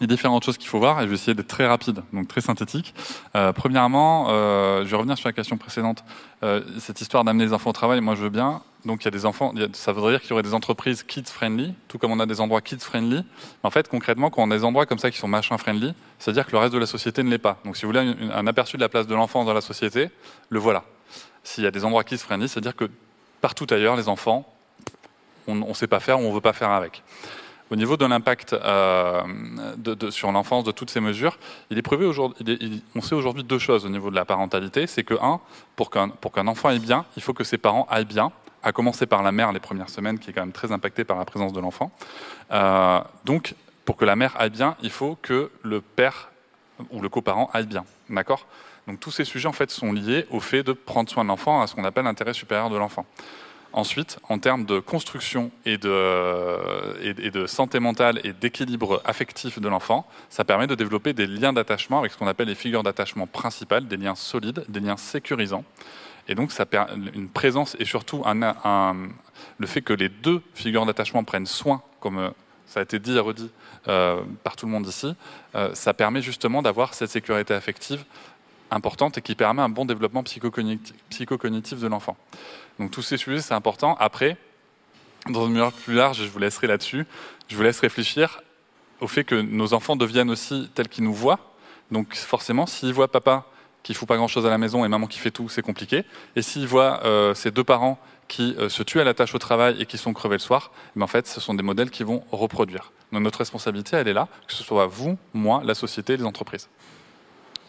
a différentes choses qu'il faut voir et je vais essayer d'être très rapide, donc très synthétique. Euh, premièrement, euh, je vais revenir sur la question précédente. Euh, cette histoire d'amener les enfants au travail, moi je veux bien. Donc il y a des enfants, ça voudrait dire qu'il y aurait des entreprises kids friendly, tout comme on a des endroits kids friendly. Mais en fait, concrètement, quand on a des endroits comme ça qui sont machin friendly, c'est-à-dire que le reste de la société ne l'est pas. Donc si vous voulez un, aperçu de la place de l'enfant dans la société, le voilà. S'il y a des endroits kids friendly, c'est-à-dire que Partout ailleurs, les enfants, on ne sait pas faire ou on ne veut pas faire avec. Au niveau de l'impact euh, sur l'enfance de toutes ces mesures, il est aujourd'hui, on sait aujourd'hui deux choses au niveau de la parentalité. C'est que, un, pour qu'un enfant aille bien, il faut que ses parents aillent bien, à commencer par la mère les premières semaines, qui est quand même très impactée par la présence de l'enfant. Euh, donc, pour que la mère aille bien, il faut que le père ou le coparent aille bien. D'accord? Donc, tous ces sujets, en fait, sont liés au fait de prendre soin de l'enfant, à ce qu'on appelle l'intérêt supérieur de l'enfant. Ensuite, en termes de construction et de, et de santé mentale et d'équilibre affectif de l'enfant, ça permet de développer des liens d'attachement avec ce qu'on appelle les figures d'attachement principales, des liens solides, des liens sécurisants. Et donc, une présence et surtout le fait que les deux figures d'attachement prennent soin, comme euh, ça a été dit et redit euh, par tout le monde ici, euh, ça permet justement d'avoir cette sécurité affective importante et qui permet un bon développement psychocognitif, de l'enfant. Donc tous ces sujets, c'est important. Après, dans une mesure plus large, je vous laisserai là-dessus, je vous laisse réfléchir au fait que nos enfants deviennent aussi tels qu'ils nous voient. Donc forcément, s'ils voient papa qui fout pas grand-chose à la maison et maman qui fait tout, c'est compliqué. Et s'ils voient euh, ces deux parents qui euh, se tuent à la tâche au travail et qui sont crevés le soir, mais eh en fait, ce sont des modèles qui vont reproduire. Donc notre responsabilité, elle est là, que ce soit vous, moi, la société, les entreprises.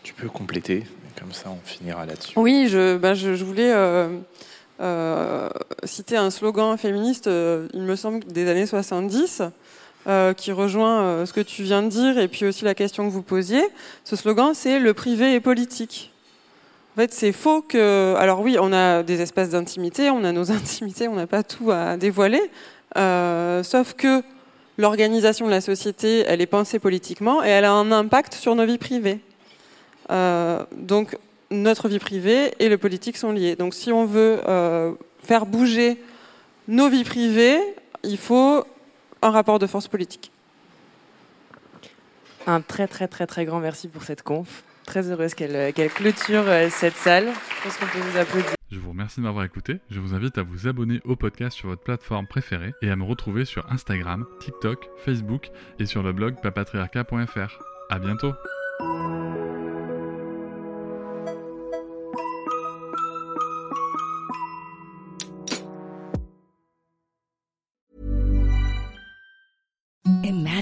Tu peux compléter, comme ça on finira là-dessus. Oui, je, bah, je, voulais euh, citer un slogan féministe, il me semble, des années 70. Euh, qui rejoint euh, ce que tu viens de dire et puis aussi la question que vous posiez. Ce slogan, c'est le privé est politique. En fait, c'est faux que. Alors oui, on a des espaces d'intimité, on a nos intimités, on n'a pas tout à dévoiler. Euh, sauf que l'organisation de la société, elle est pensée politiquement et elle a un impact sur nos vies privées. Donc notre vie privée et le politique sont liés. Donc si on veut faire bouger nos vies privées, il faut un rapport de force politique. Un très très très très grand merci pour cette conf. Très heureuse qu'elle clôture euh, cette salle. Je pense qu'on peut vous applaudir. Je vous remercie de m'avoir écouté. Je vous invite à vous abonner au podcast sur votre plateforme préférée et à me retrouver sur Instagram, TikTok, Facebook et sur le blog papatriarca.fr. À bientôt.